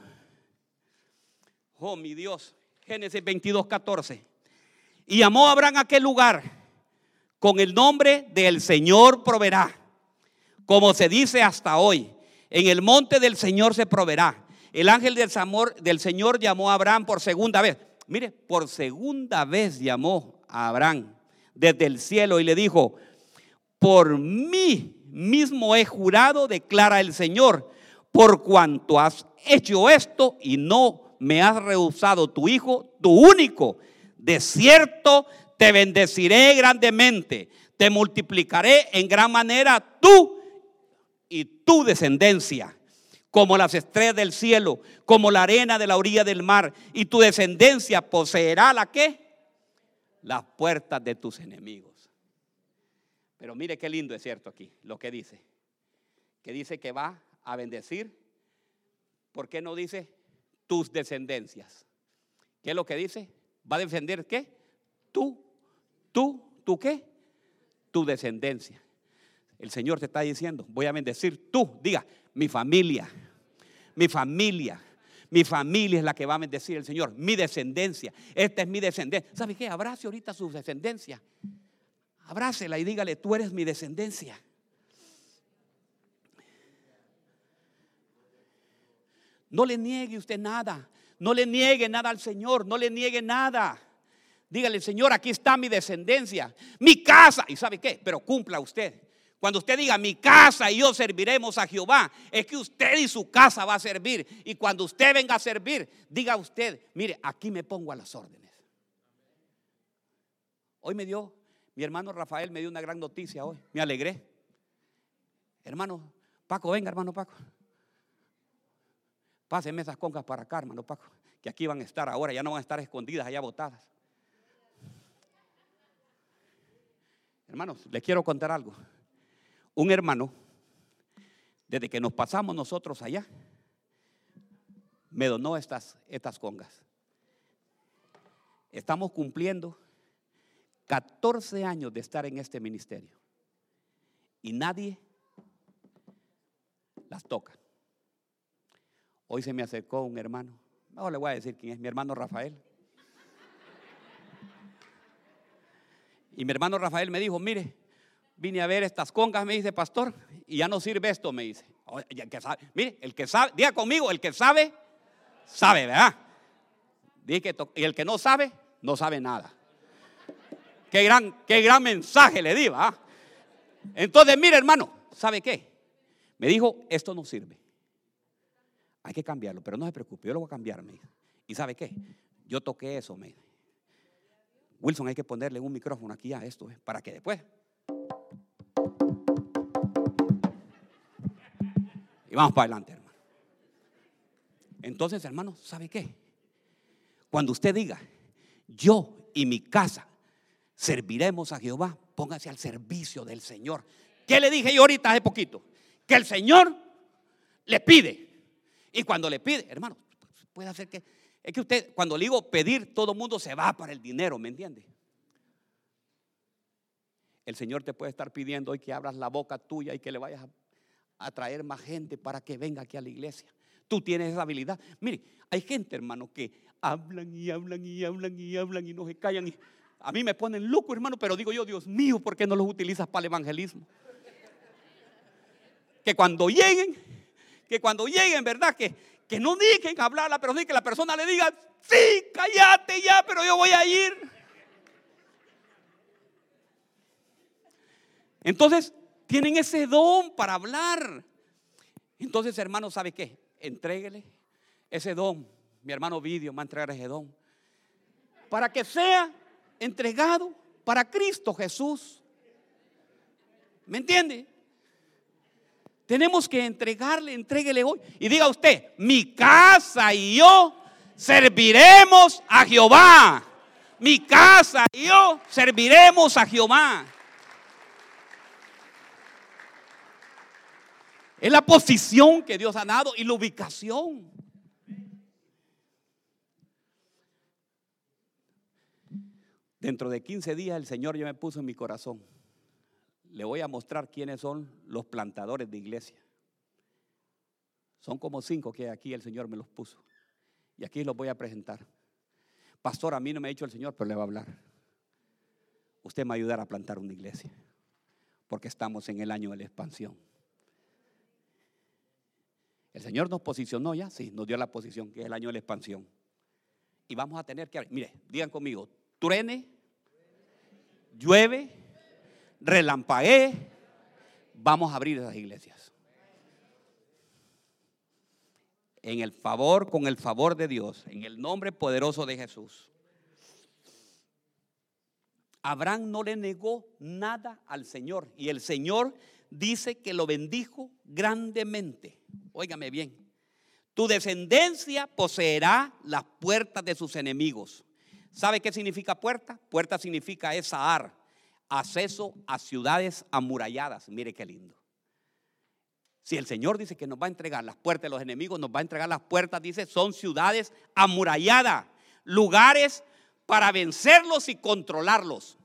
Oh, mi Dios. Génesis 22, 14. Y llamó a Abraham a aquel lugar con el nombre del Señor proveerá. Como se dice hasta hoy, en el monte del Señor se proveerá. El ángel del, del Señor llamó a Abraham por segunda vez. Mire, por segunda vez llamó a Abraham desde el cielo y le dijo, por mí mismo he jurado, declara el Señor, por cuanto has hecho esto y no me has rehusado tu hijo, tu único. De cierto te bendeciré grandemente, te multiplicaré en gran manera tú y tu descendencia, como las estrellas del cielo, como la arena de la orilla del mar, y tu descendencia poseerá la que? Las puertas de tus enemigos. Pero mire qué lindo es cierto aquí, lo que dice. Que dice que va a bendecir. ¿Por qué no dice tus descendencias. ¿Qué es lo que dice? ¿Va a defender qué? Tú, tú, tú qué? Tu descendencia. El Señor te está diciendo, voy a bendecir tú, diga, mi familia, mi familia. Mi familia es la que va a bendecir el Señor, mi descendencia. Esta es mi descendencia. ¿Sabe qué? Abrace ahorita su descendencia. Abrácela y dígale, tú eres mi descendencia. No le niegue usted nada. No le niegue nada al Señor. No le niegue nada. Dígale, Señor, aquí está mi descendencia, mi casa. ¿Y sabe qué? Pero cumpla usted. Cuando usted diga mi casa y yo serviremos a Jehová, es que usted y su casa va a servir. Y cuando usted venga a servir, diga usted, mire, aquí me pongo a las órdenes. Hoy me dio, mi hermano Rafael me dio una gran noticia hoy. Me alegré. Hermano Paco, venga, hermano Paco. Pásenme esas congas para acá, hermano Paco, que aquí van a estar ahora, ya no van a estar escondidas allá botadas. Hermanos, les quiero contar algo. Un hermano, desde que nos pasamos nosotros allá, me donó estas, estas congas. Estamos cumpliendo 14 años de estar en este ministerio y nadie las toca. Hoy se me acercó un hermano, no le voy a decir quién es, mi hermano Rafael. Y mi hermano Rafael me dijo, mire, vine a ver estas congas, me dice, pastor, y ya no sirve esto, me dice. que sabe, mire, el que sabe, diga conmigo, el que sabe, sabe, ¿verdad? y el que no sabe, no sabe nada. Qué gran, qué gran mensaje le di. Entonces, mire, hermano, ¿sabe qué? Me dijo, esto no sirve. Hay que cambiarlo, pero no se preocupe, yo lo voy a cambiar, ¿Y sabe qué? Yo toqué eso, Wilson, hay que ponerle un micrófono aquí a esto, ¿eh? para que después. Y vamos para adelante, hermano. Entonces, hermano, ¿sabe qué? Cuando usted diga, yo y mi casa serviremos a Jehová, póngase al servicio del Señor. ¿Qué le dije yo ahorita hace poquito? Que el Señor le pide. Y cuando le pide, hermano, puede hacer que... Es que usted, cuando le digo pedir, todo el mundo se va para el dinero, ¿me entiende? El Señor te puede estar pidiendo hoy que abras la boca tuya y que le vayas a, traer más gente para que venga aquí a la iglesia. Tú tienes esa habilidad. Mire, hay gente, hermano, que hablan y hablan y hablan y hablan y no se callan. Y a mí me ponen loco, hermano, pero digo yo, Dios mío, ¿por qué no los utilizas para el evangelismo? Que cuando lleguen, que cuando lleguen, ¿verdad? Que, que no digan hablarla, pero sí que la persona le diga, sí, cállate ya, pero yo voy a ir. Entonces, tienen ese don para hablar. Entonces, hermano, ¿sabe qué? entréguele ese don. Mi hermano Vidio va a entregar ese don. Para que sea entregado para Cristo Jesús. ¿Me entiende? Tenemos que entregarle, entréguele hoy. Y diga usted, mi casa y yo serviremos a Jehová. Mi casa y yo serviremos a Jehová. Es la posición que Dios ha dado y la ubicación. Dentro de 15 días el Señor ya me puso en mi corazón. Le voy a mostrar quiénes son los plantadores de iglesia. Son como cinco que aquí el Señor me los puso. Y aquí los voy a presentar. Pastor, a mí no me ha dicho el Señor, pero le va a hablar. Usted me va a ayudar a plantar una iglesia. Porque estamos en el año de la expansión. El Señor nos posicionó ya, sí, nos dio la posición, que es el año de la expansión. Y vamos a tener que, mire, digan conmigo, truene, llueve, relampaguee, vamos a abrir esas iglesias. En el favor, con el favor de Dios, en el nombre poderoso de Jesús. Abraham no le negó nada al Señor y el Señor dice que lo bendijo grandemente. Óigame bien. Tu descendencia poseerá las puertas de sus enemigos. ¿Sabe qué significa puerta? Puerta significa ar, acceso a ciudades amuralladas. Mire qué lindo. Si el Señor dice que nos va a entregar las puertas de los enemigos, nos va a entregar las puertas, dice, son ciudades amuralladas, lugares para vencerlos y controlarlos.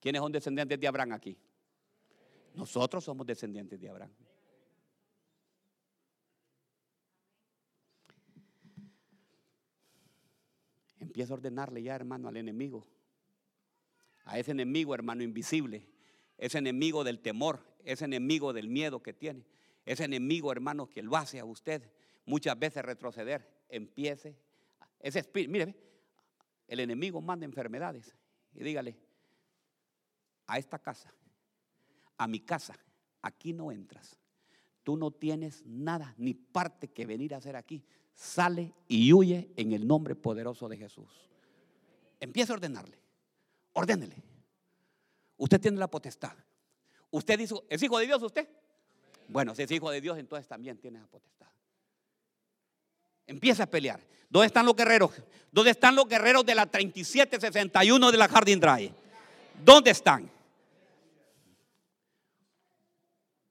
¿Quiénes son descendientes de Abraham aquí? Nosotros somos descendientes de Abraham. Empieza a ordenarle ya, hermano, al enemigo. A ese enemigo, hermano, invisible. Ese enemigo del temor. Ese enemigo del miedo que tiene. Ese enemigo, hermano, que lo hace a usted muchas veces retroceder. Empiece. Ese espíritu, mire, el enemigo manda enfermedades. Y dígale, a esta casa a mi casa, aquí no entras. Tú no tienes nada ni parte que venir a hacer aquí. Sale y huye en el nombre poderoso de Jesús. Empieza a ordenarle. Ordénele. Usted tiene la potestad. Usted ¿es hijo de Dios usted? Bueno, si es hijo de Dios, entonces también tiene la potestad. Empieza a pelear. ¿Dónde están los guerreros? ¿Dónde están los guerreros de la 3761 de la Jardín Drive? ¿Dónde están?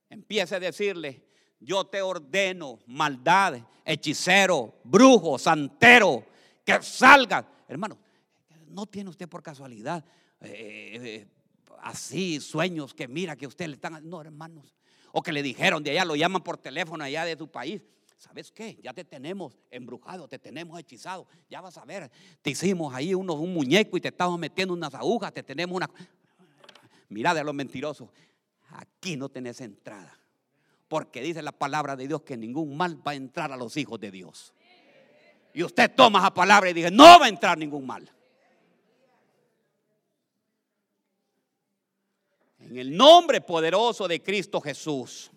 Empiece a decirle, yo te ordeno, maldad, hechicero, brujo, santero, que salgan. Hermano, no tiene usted por casualidad eh, eh, así sueños que mira que usted le están... No, hermanos. O que le dijeron de allá, lo llaman por teléfono allá de tu país. ¿Sabes qué? Ya te tenemos embrujado, te tenemos hechizado. Ya vas a ver, te hicimos ahí unos, un muñeco y te estamos metiendo unas agujas, te tenemos una... Mira de los mentirosos. Aquí no tenés entrada. Porque dice la palabra de Dios que ningún mal va a entrar a los hijos de Dios. Y usted toma esa palabra y dice, no va a entrar ningún mal. En el nombre poderoso de Cristo Jesús.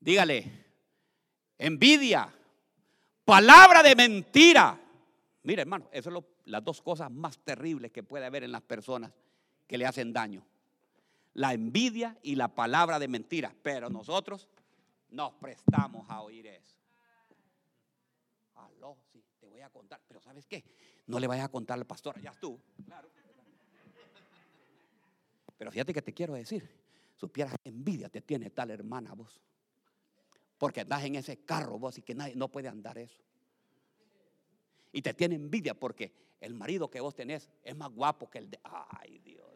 Dígale, envidia, palabra de mentira. Mira, hermano, esas son las dos cosas más terribles que puede haber en las personas que le hacen daño. La envidia y la palabra de mentira. Pero nosotros nos prestamos a oír eso. Aló, sí, te voy a contar. Pero ¿sabes qué? No le vayas a contar al pastor, ya tú. Claro. Pero fíjate que te quiero decir, supieras envidia te tiene tal hermana vos. Porque andas en ese carro vos y que nadie no puede andar eso. Y te tiene envidia porque el marido que vos tenés es más guapo que el de... Ay Dios.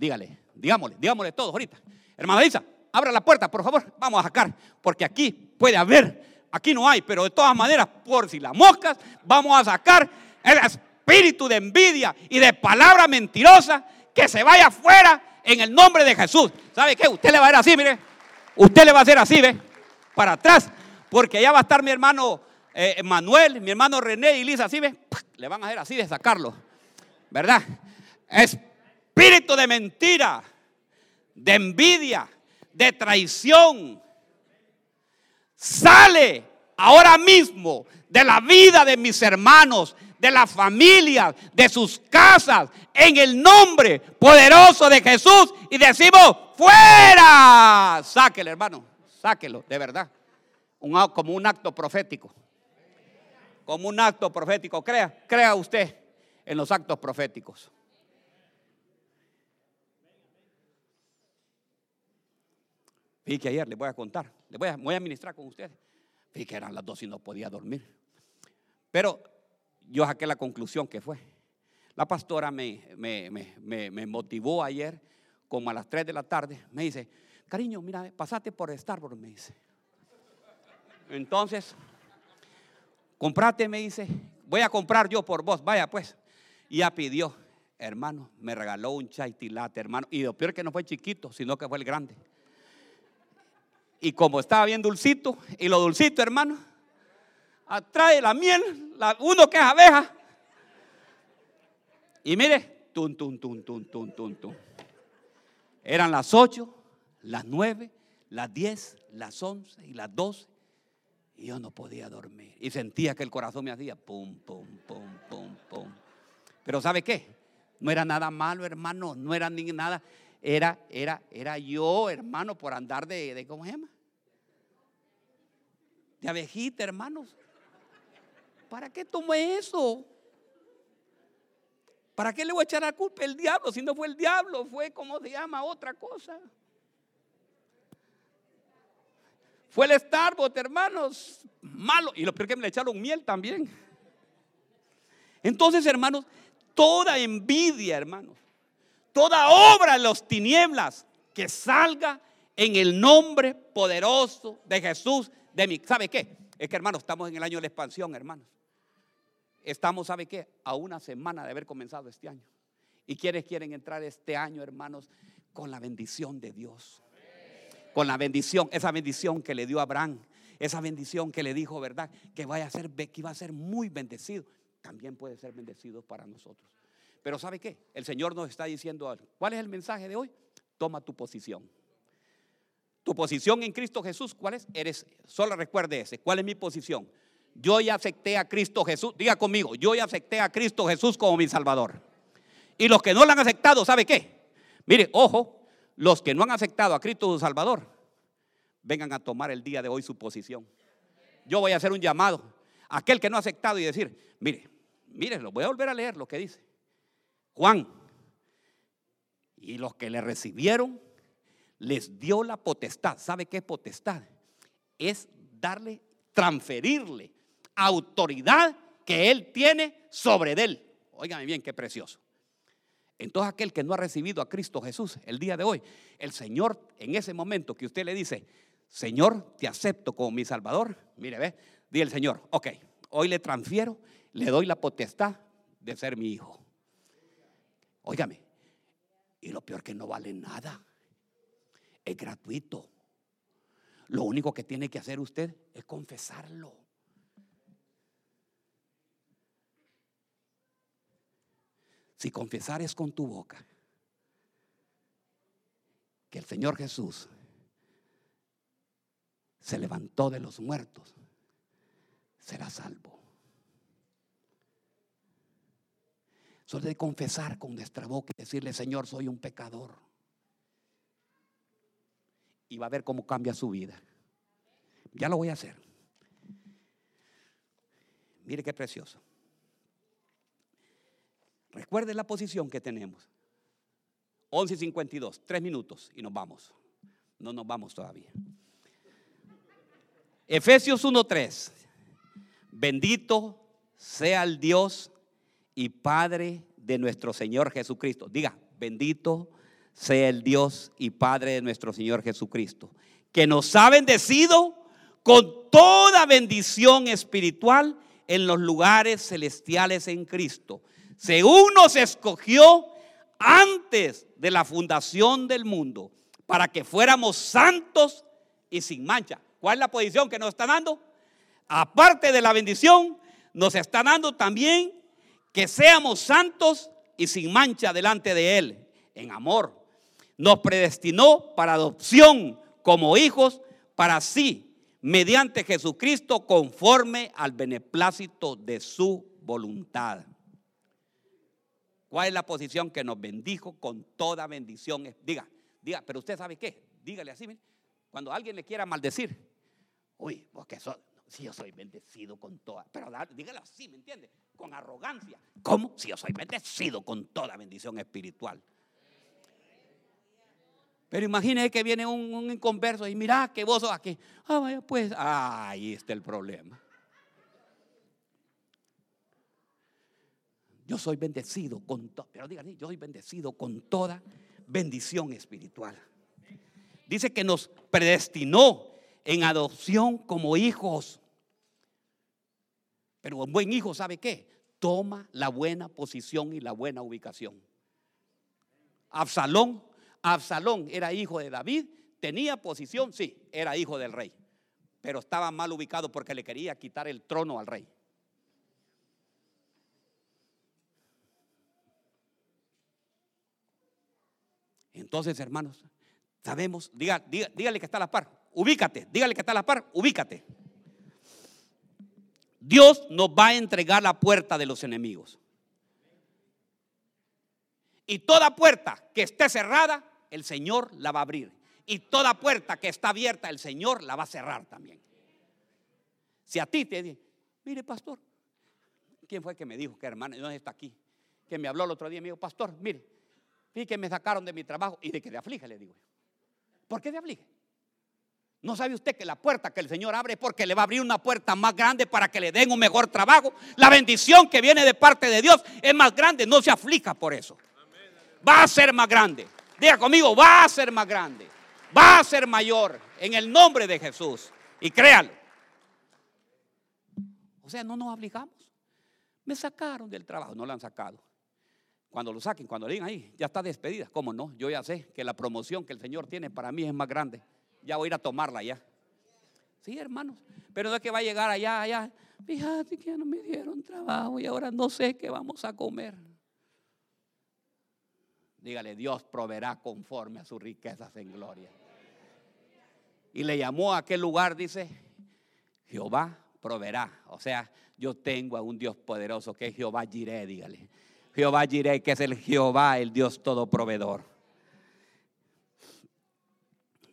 Dígale, digámosle, digámosle todos ahorita. Hermana Isa, abra la puerta, por favor. Vamos a sacar, porque aquí puede haber, aquí no hay, pero de todas maneras, por si las moscas, vamos a sacar el espíritu de envidia y de palabra mentirosa que se vaya afuera en el nombre de Jesús. ¿Sabe qué? Usted le va a ir así, mire. Usted le va a hacer así, ¿ve? Para atrás. Porque allá va a estar mi hermano eh, Manuel, mi hermano René y Lisa, así, ¿ve? Le van a hacer así de sacarlo. ¿Verdad? Espíritu de mentira, de envidia, de traición. Sale ahora mismo de la vida de mis hermanos, de las familias, de sus casas, en el nombre poderoso de Jesús y decimos, fuera. Sáquelo, hermano, sáquelo, de verdad. Como un acto profético. Como un acto profético. Crea, crea usted en los actos proféticos. Y que ayer les voy a contar, les voy a, voy a ministrar con ustedes. Vi que eran las dos y no podía dormir. Pero yo saqué la conclusión que fue. La pastora me, me, motivó ayer, como a las 3 de la tarde, me dice, cariño, mira, pasate por Starbucks, me dice. Entonces, comprate, me dice, voy a comprar yo por vos, vaya pues. Y ya pidió, hermano, me regaló un chai tilate, hermano. Y lo peor que no fue chiquito, sino que fue el grande. Y como estaba bien dulcito, y lo dulcito, hermano, atrae la miel, la, uno que es abeja. Y mire, tum, tum, tum, tum, tum, tum, tum. Eran las ocho, las nueve, las diez, las once y las doce. Y yo no podía dormir. Y sentía que el corazón me hacía pum, pum, pum, pum, pum. Pero ¿sabe qué? No era nada malo, hermano. No era ni nada. Era, era, era yo, hermano, por andar de, de ¿cómo se llama? De abejita, hermanos. ¿Para qué tomé eso? ¿Para qué le voy a echar la culpa al diablo? Si no fue el diablo, fue como se llama otra cosa. Fue el Starbucks, hermanos, malo. Y lo peor que me le echaron miel también. Entonces, hermanos, toda envidia, hermanos, toda obra de los tinieblas que salga en el nombre poderoso de Jesús de mi. ¿Sabe qué? Es que, hermanos, estamos en el año de la expansión, hermanos. Estamos, ¿sabe qué? A una semana de haber comenzado este año. Y quienes quieren entrar este año, hermanos, con la bendición de Dios. Con la bendición, esa bendición que le dio Abraham, esa bendición que le dijo, ¿verdad? Que que iba a ser muy bendecido. También puede ser bendecido para nosotros. Pero ¿sabe qué? El Señor nos está diciendo algo. ¿Cuál es el mensaje de hoy? Toma tu posición. Tu posición en Cristo Jesús, ¿cuál es? Eres, solo recuerde ese. ¿Cuál es mi posición? yo ya acepté a Cristo Jesús. Diga conmigo, yo ya acepté a Cristo Jesús como mi Salvador. Y los que no lo han aceptado, ¿sabe qué? Mire, ojo, los que no han aceptado a Cristo su Salvador, vengan a tomar el día de hoy su posición. Yo voy a hacer un llamado a aquel que no ha aceptado y decir, mire, mire, lo voy a volver a leer lo que dice. Juan, Y los que le recibieron, les dio la potestad. ¿Sabe qué es potestad? Es darle, transferirle autoridad que Él tiene sobre él. Óigame bien, qué precioso. Entonces aquel que no ha recibido a Cristo Jesús el día de hoy, el Señor en ese momento que usted le dice, Señor, te acepto como mi Salvador, mire, ve, di el Señor, ok, hoy le transfiero, le doy la potestad de ser mi hijo. Óigame, y lo peor que no vale nada, es gratuito. Lo único que tiene que hacer usted es confesarlo. Si confesares con tu boca que el Señor Jesús se levantó de los muertos, será salvo. Solo de confesar con nuestra boca y decirle, Señor, soy un pecador. Y va a ver cómo cambia su vida. Ya lo voy a hacer. Mire qué precioso. Recuerde la posición que tenemos. 11 y 52, tres minutos y nos vamos. No nos vamos todavía. Efesios 1:3. Bendito sea el Dios y Padre de nuestro Señor Jesucristo. Diga, bendito sea el Dios y Padre de nuestro Señor Jesucristo, que nos ha bendecido con toda bendición espiritual en los lugares celestiales en Cristo según nos escogió antes de la fundación del mundo, para que fuéramos santos y sin mancha. ¿Cuál es la posición que nos está dando? Aparte de la bendición, nos está dando también que seamos santos y sin mancha delante de Él, en amor. Nos predestinó para adopción como hijos para sí, mediante Jesucristo, conforme al beneplácito de su voluntad. ¿Cuál es la posición que nos bendijo con toda bendición? Diga, diga, pero usted sabe qué, dígale así, cuando alguien le quiera maldecir, uy, porque si yo soy bendecido con toda, pero dígale así, ¿me entiende? Con arrogancia. ¿Cómo? Si yo soy bendecido con toda bendición espiritual. Pero imagine que viene un, un inconverso y mira que vos sos aquí. Ah, vaya, pues, ahí está el problema. Yo soy bendecido con todo, pero díganme, yo soy bendecido con toda bendición espiritual. Dice que nos predestinó en adopción como hijos. Pero un buen hijo, ¿sabe qué? Toma la buena posición y la buena ubicación. Absalón, Absalón era hijo de David, tenía posición, sí, era hijo del rey, pero estaba mal ubicado porque le quería quitar el trono al rey. Entonces, hermanos, sabemos, dígale que está a la par, ubícate, dígale que está a la par, ubícate. Dios nos va a entregar la puerta de los enemigos. Y toda puerta que esté cerrada, el Señor la va a abrir. Y toda puerta que está abierta, el Señor la va a cerrar también. Si a ti te dice, mire pastor, ¿quién fue que me dijo que hermano, no está aquí? Que me habló el otro día y me dijo, pastor, mire, Fíjate que me sacaron de mi trabajo y de que te aflige, le digo. ¿Por qué te aflige? ¿No sabe usted que la puerta que el Señor abre es porque le va a abrir una puerta más grande para que le den un mejor trabajo? La bendición que viene de parte de Dios es más grande, no se aflija por eso. Va a ser más grande. Diga conmigo, va a ser más grande. Va a ser mayor en el nombre de Jesús. Y créalo. O sea, no nos aflijamos. Me sacaron del trabajo, no lo han sacado. Cuando lo saquen, cuando le digan ahí, ya está despedida. ¿Cómo no? Yo ya sé que la promoción que el Señor tiene para mí es más grande. Ya voy a ir a tomarla ya. Sí, hermanos. Pero no es que va a llegar allá, allá. Fíjate que ya no me dieron trabajo y ahora no sé qué vamos a comer. Dígale, Dios proveerá conforme a sus riquezas en gloria. Y le llamó a aquel lugar, dice, Jehová proveerá. O sea, yo tengo a un Dios poderoso que es Jehová Jireh, dígale. Jehová Jireh, que es el Jehová, el Dios todo proveedor.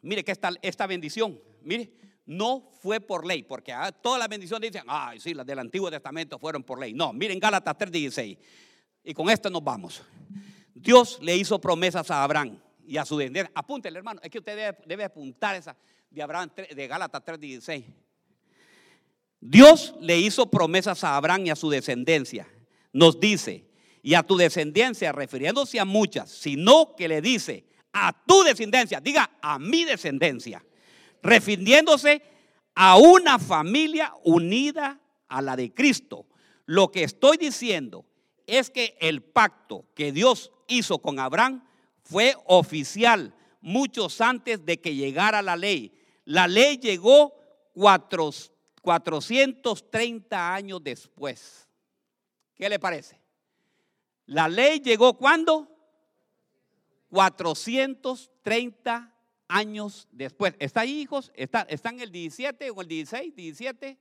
Mire que esta, esta bendición, mire, no fue por ley, porque ah, todas las bendiciones dicen, ay, sí, las del Antiguo Testamento fueron por ley. No, miren Gálatas 3:16. Y con esto nos vamos. Dios le hizo promesas a Abraham y a su descendencia. Apúntele, hermano, es que usted debe, apuntar esa de de Gálatas 3:16. Dios le hizo promesas a Abraham y a su descendencia. Nos dice, y a tu descendencia, refiriéndose a muchas, sino que le dice, a tu descendencia, diga a mi descendencia, refiriéndose a una familia unida a la de Cristo. Lo que estoy diciendo es que el pacto que Dios hizo con Abraham fue oficial muchos antes de que llegara la ley. La ley llegó 430 años después. ¿Qué le parece? La ley llegó cuando? 430 años después. ¿Está ahí, hijos? ¿Está, ¿Está en el 17 o el 16? 17.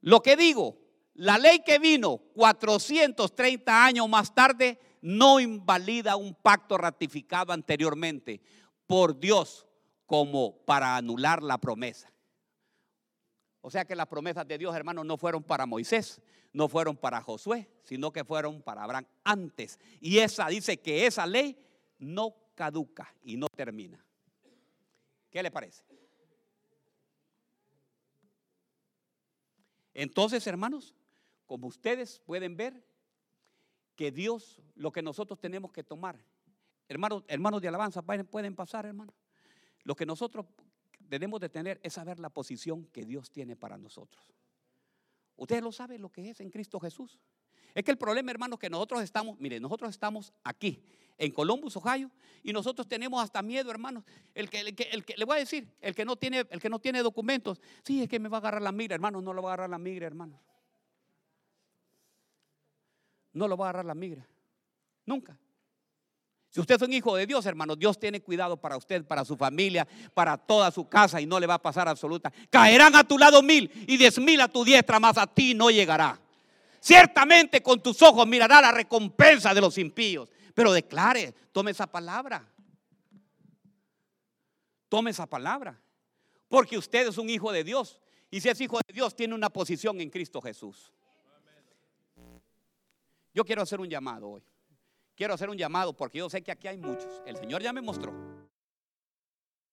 Lo que digo, la ley que vino 430 años más tarde no invalida un pacto ratificado anteriormente por Dios como para anular la promesa. O sea que las promesas de Dios, hermanos, no fueron para Moisés, no fueron para Josué, sino que fueron para Abraham antes. Y esa dice que esa ley no caduca y no termina. ¿Qué le parece? Entonces, hermanos, como ustedes pueden ver, que Dios, lo que nosotros tenemos que tomar, hermanos, hermanos de alabanza, pueden pasar, hermanos. Lo que nosotros debemos de tener es saber la posición que Dios tiene para nosotros. Ustedes lo saben lo que es en Cristo Jesús. Es que el problema, hermanos, que nosotros estamos, miren, nosotros estamos aquí, en Columbus, Ohio, y nosotros tenemos hasta miedo, hermanos. El que, el que, el que, le voy a decir, el que no tiene, el que no tiene documentos, sí, es que me va a agarrar la migra, hermanos, no lo va a agarrar la migra, hermanos. No lo va a agarrar la migra. Nunca. Si usted es un hijo de Dios, hermano, Dios tiene cuidado para usted, para su familia, para toda su casa y no le va a pasar absoluta. Caerán a tu lado mil y diez mil a tu diestra, más a ti no llegará. Ciertamente con tus ojos mirará la recompensa de los impíos. Pero declare, tome esa palabra. Tome esa palabra. Porque usted es un hijo de Dios. Y si es hijo de Dios, tiene una posición en Cristo Jesús. Yo quiero hacer un llamado hoy. Quiero hacer un llamado porque yo sé que aquí hay muchos. El Señor ya me mostró.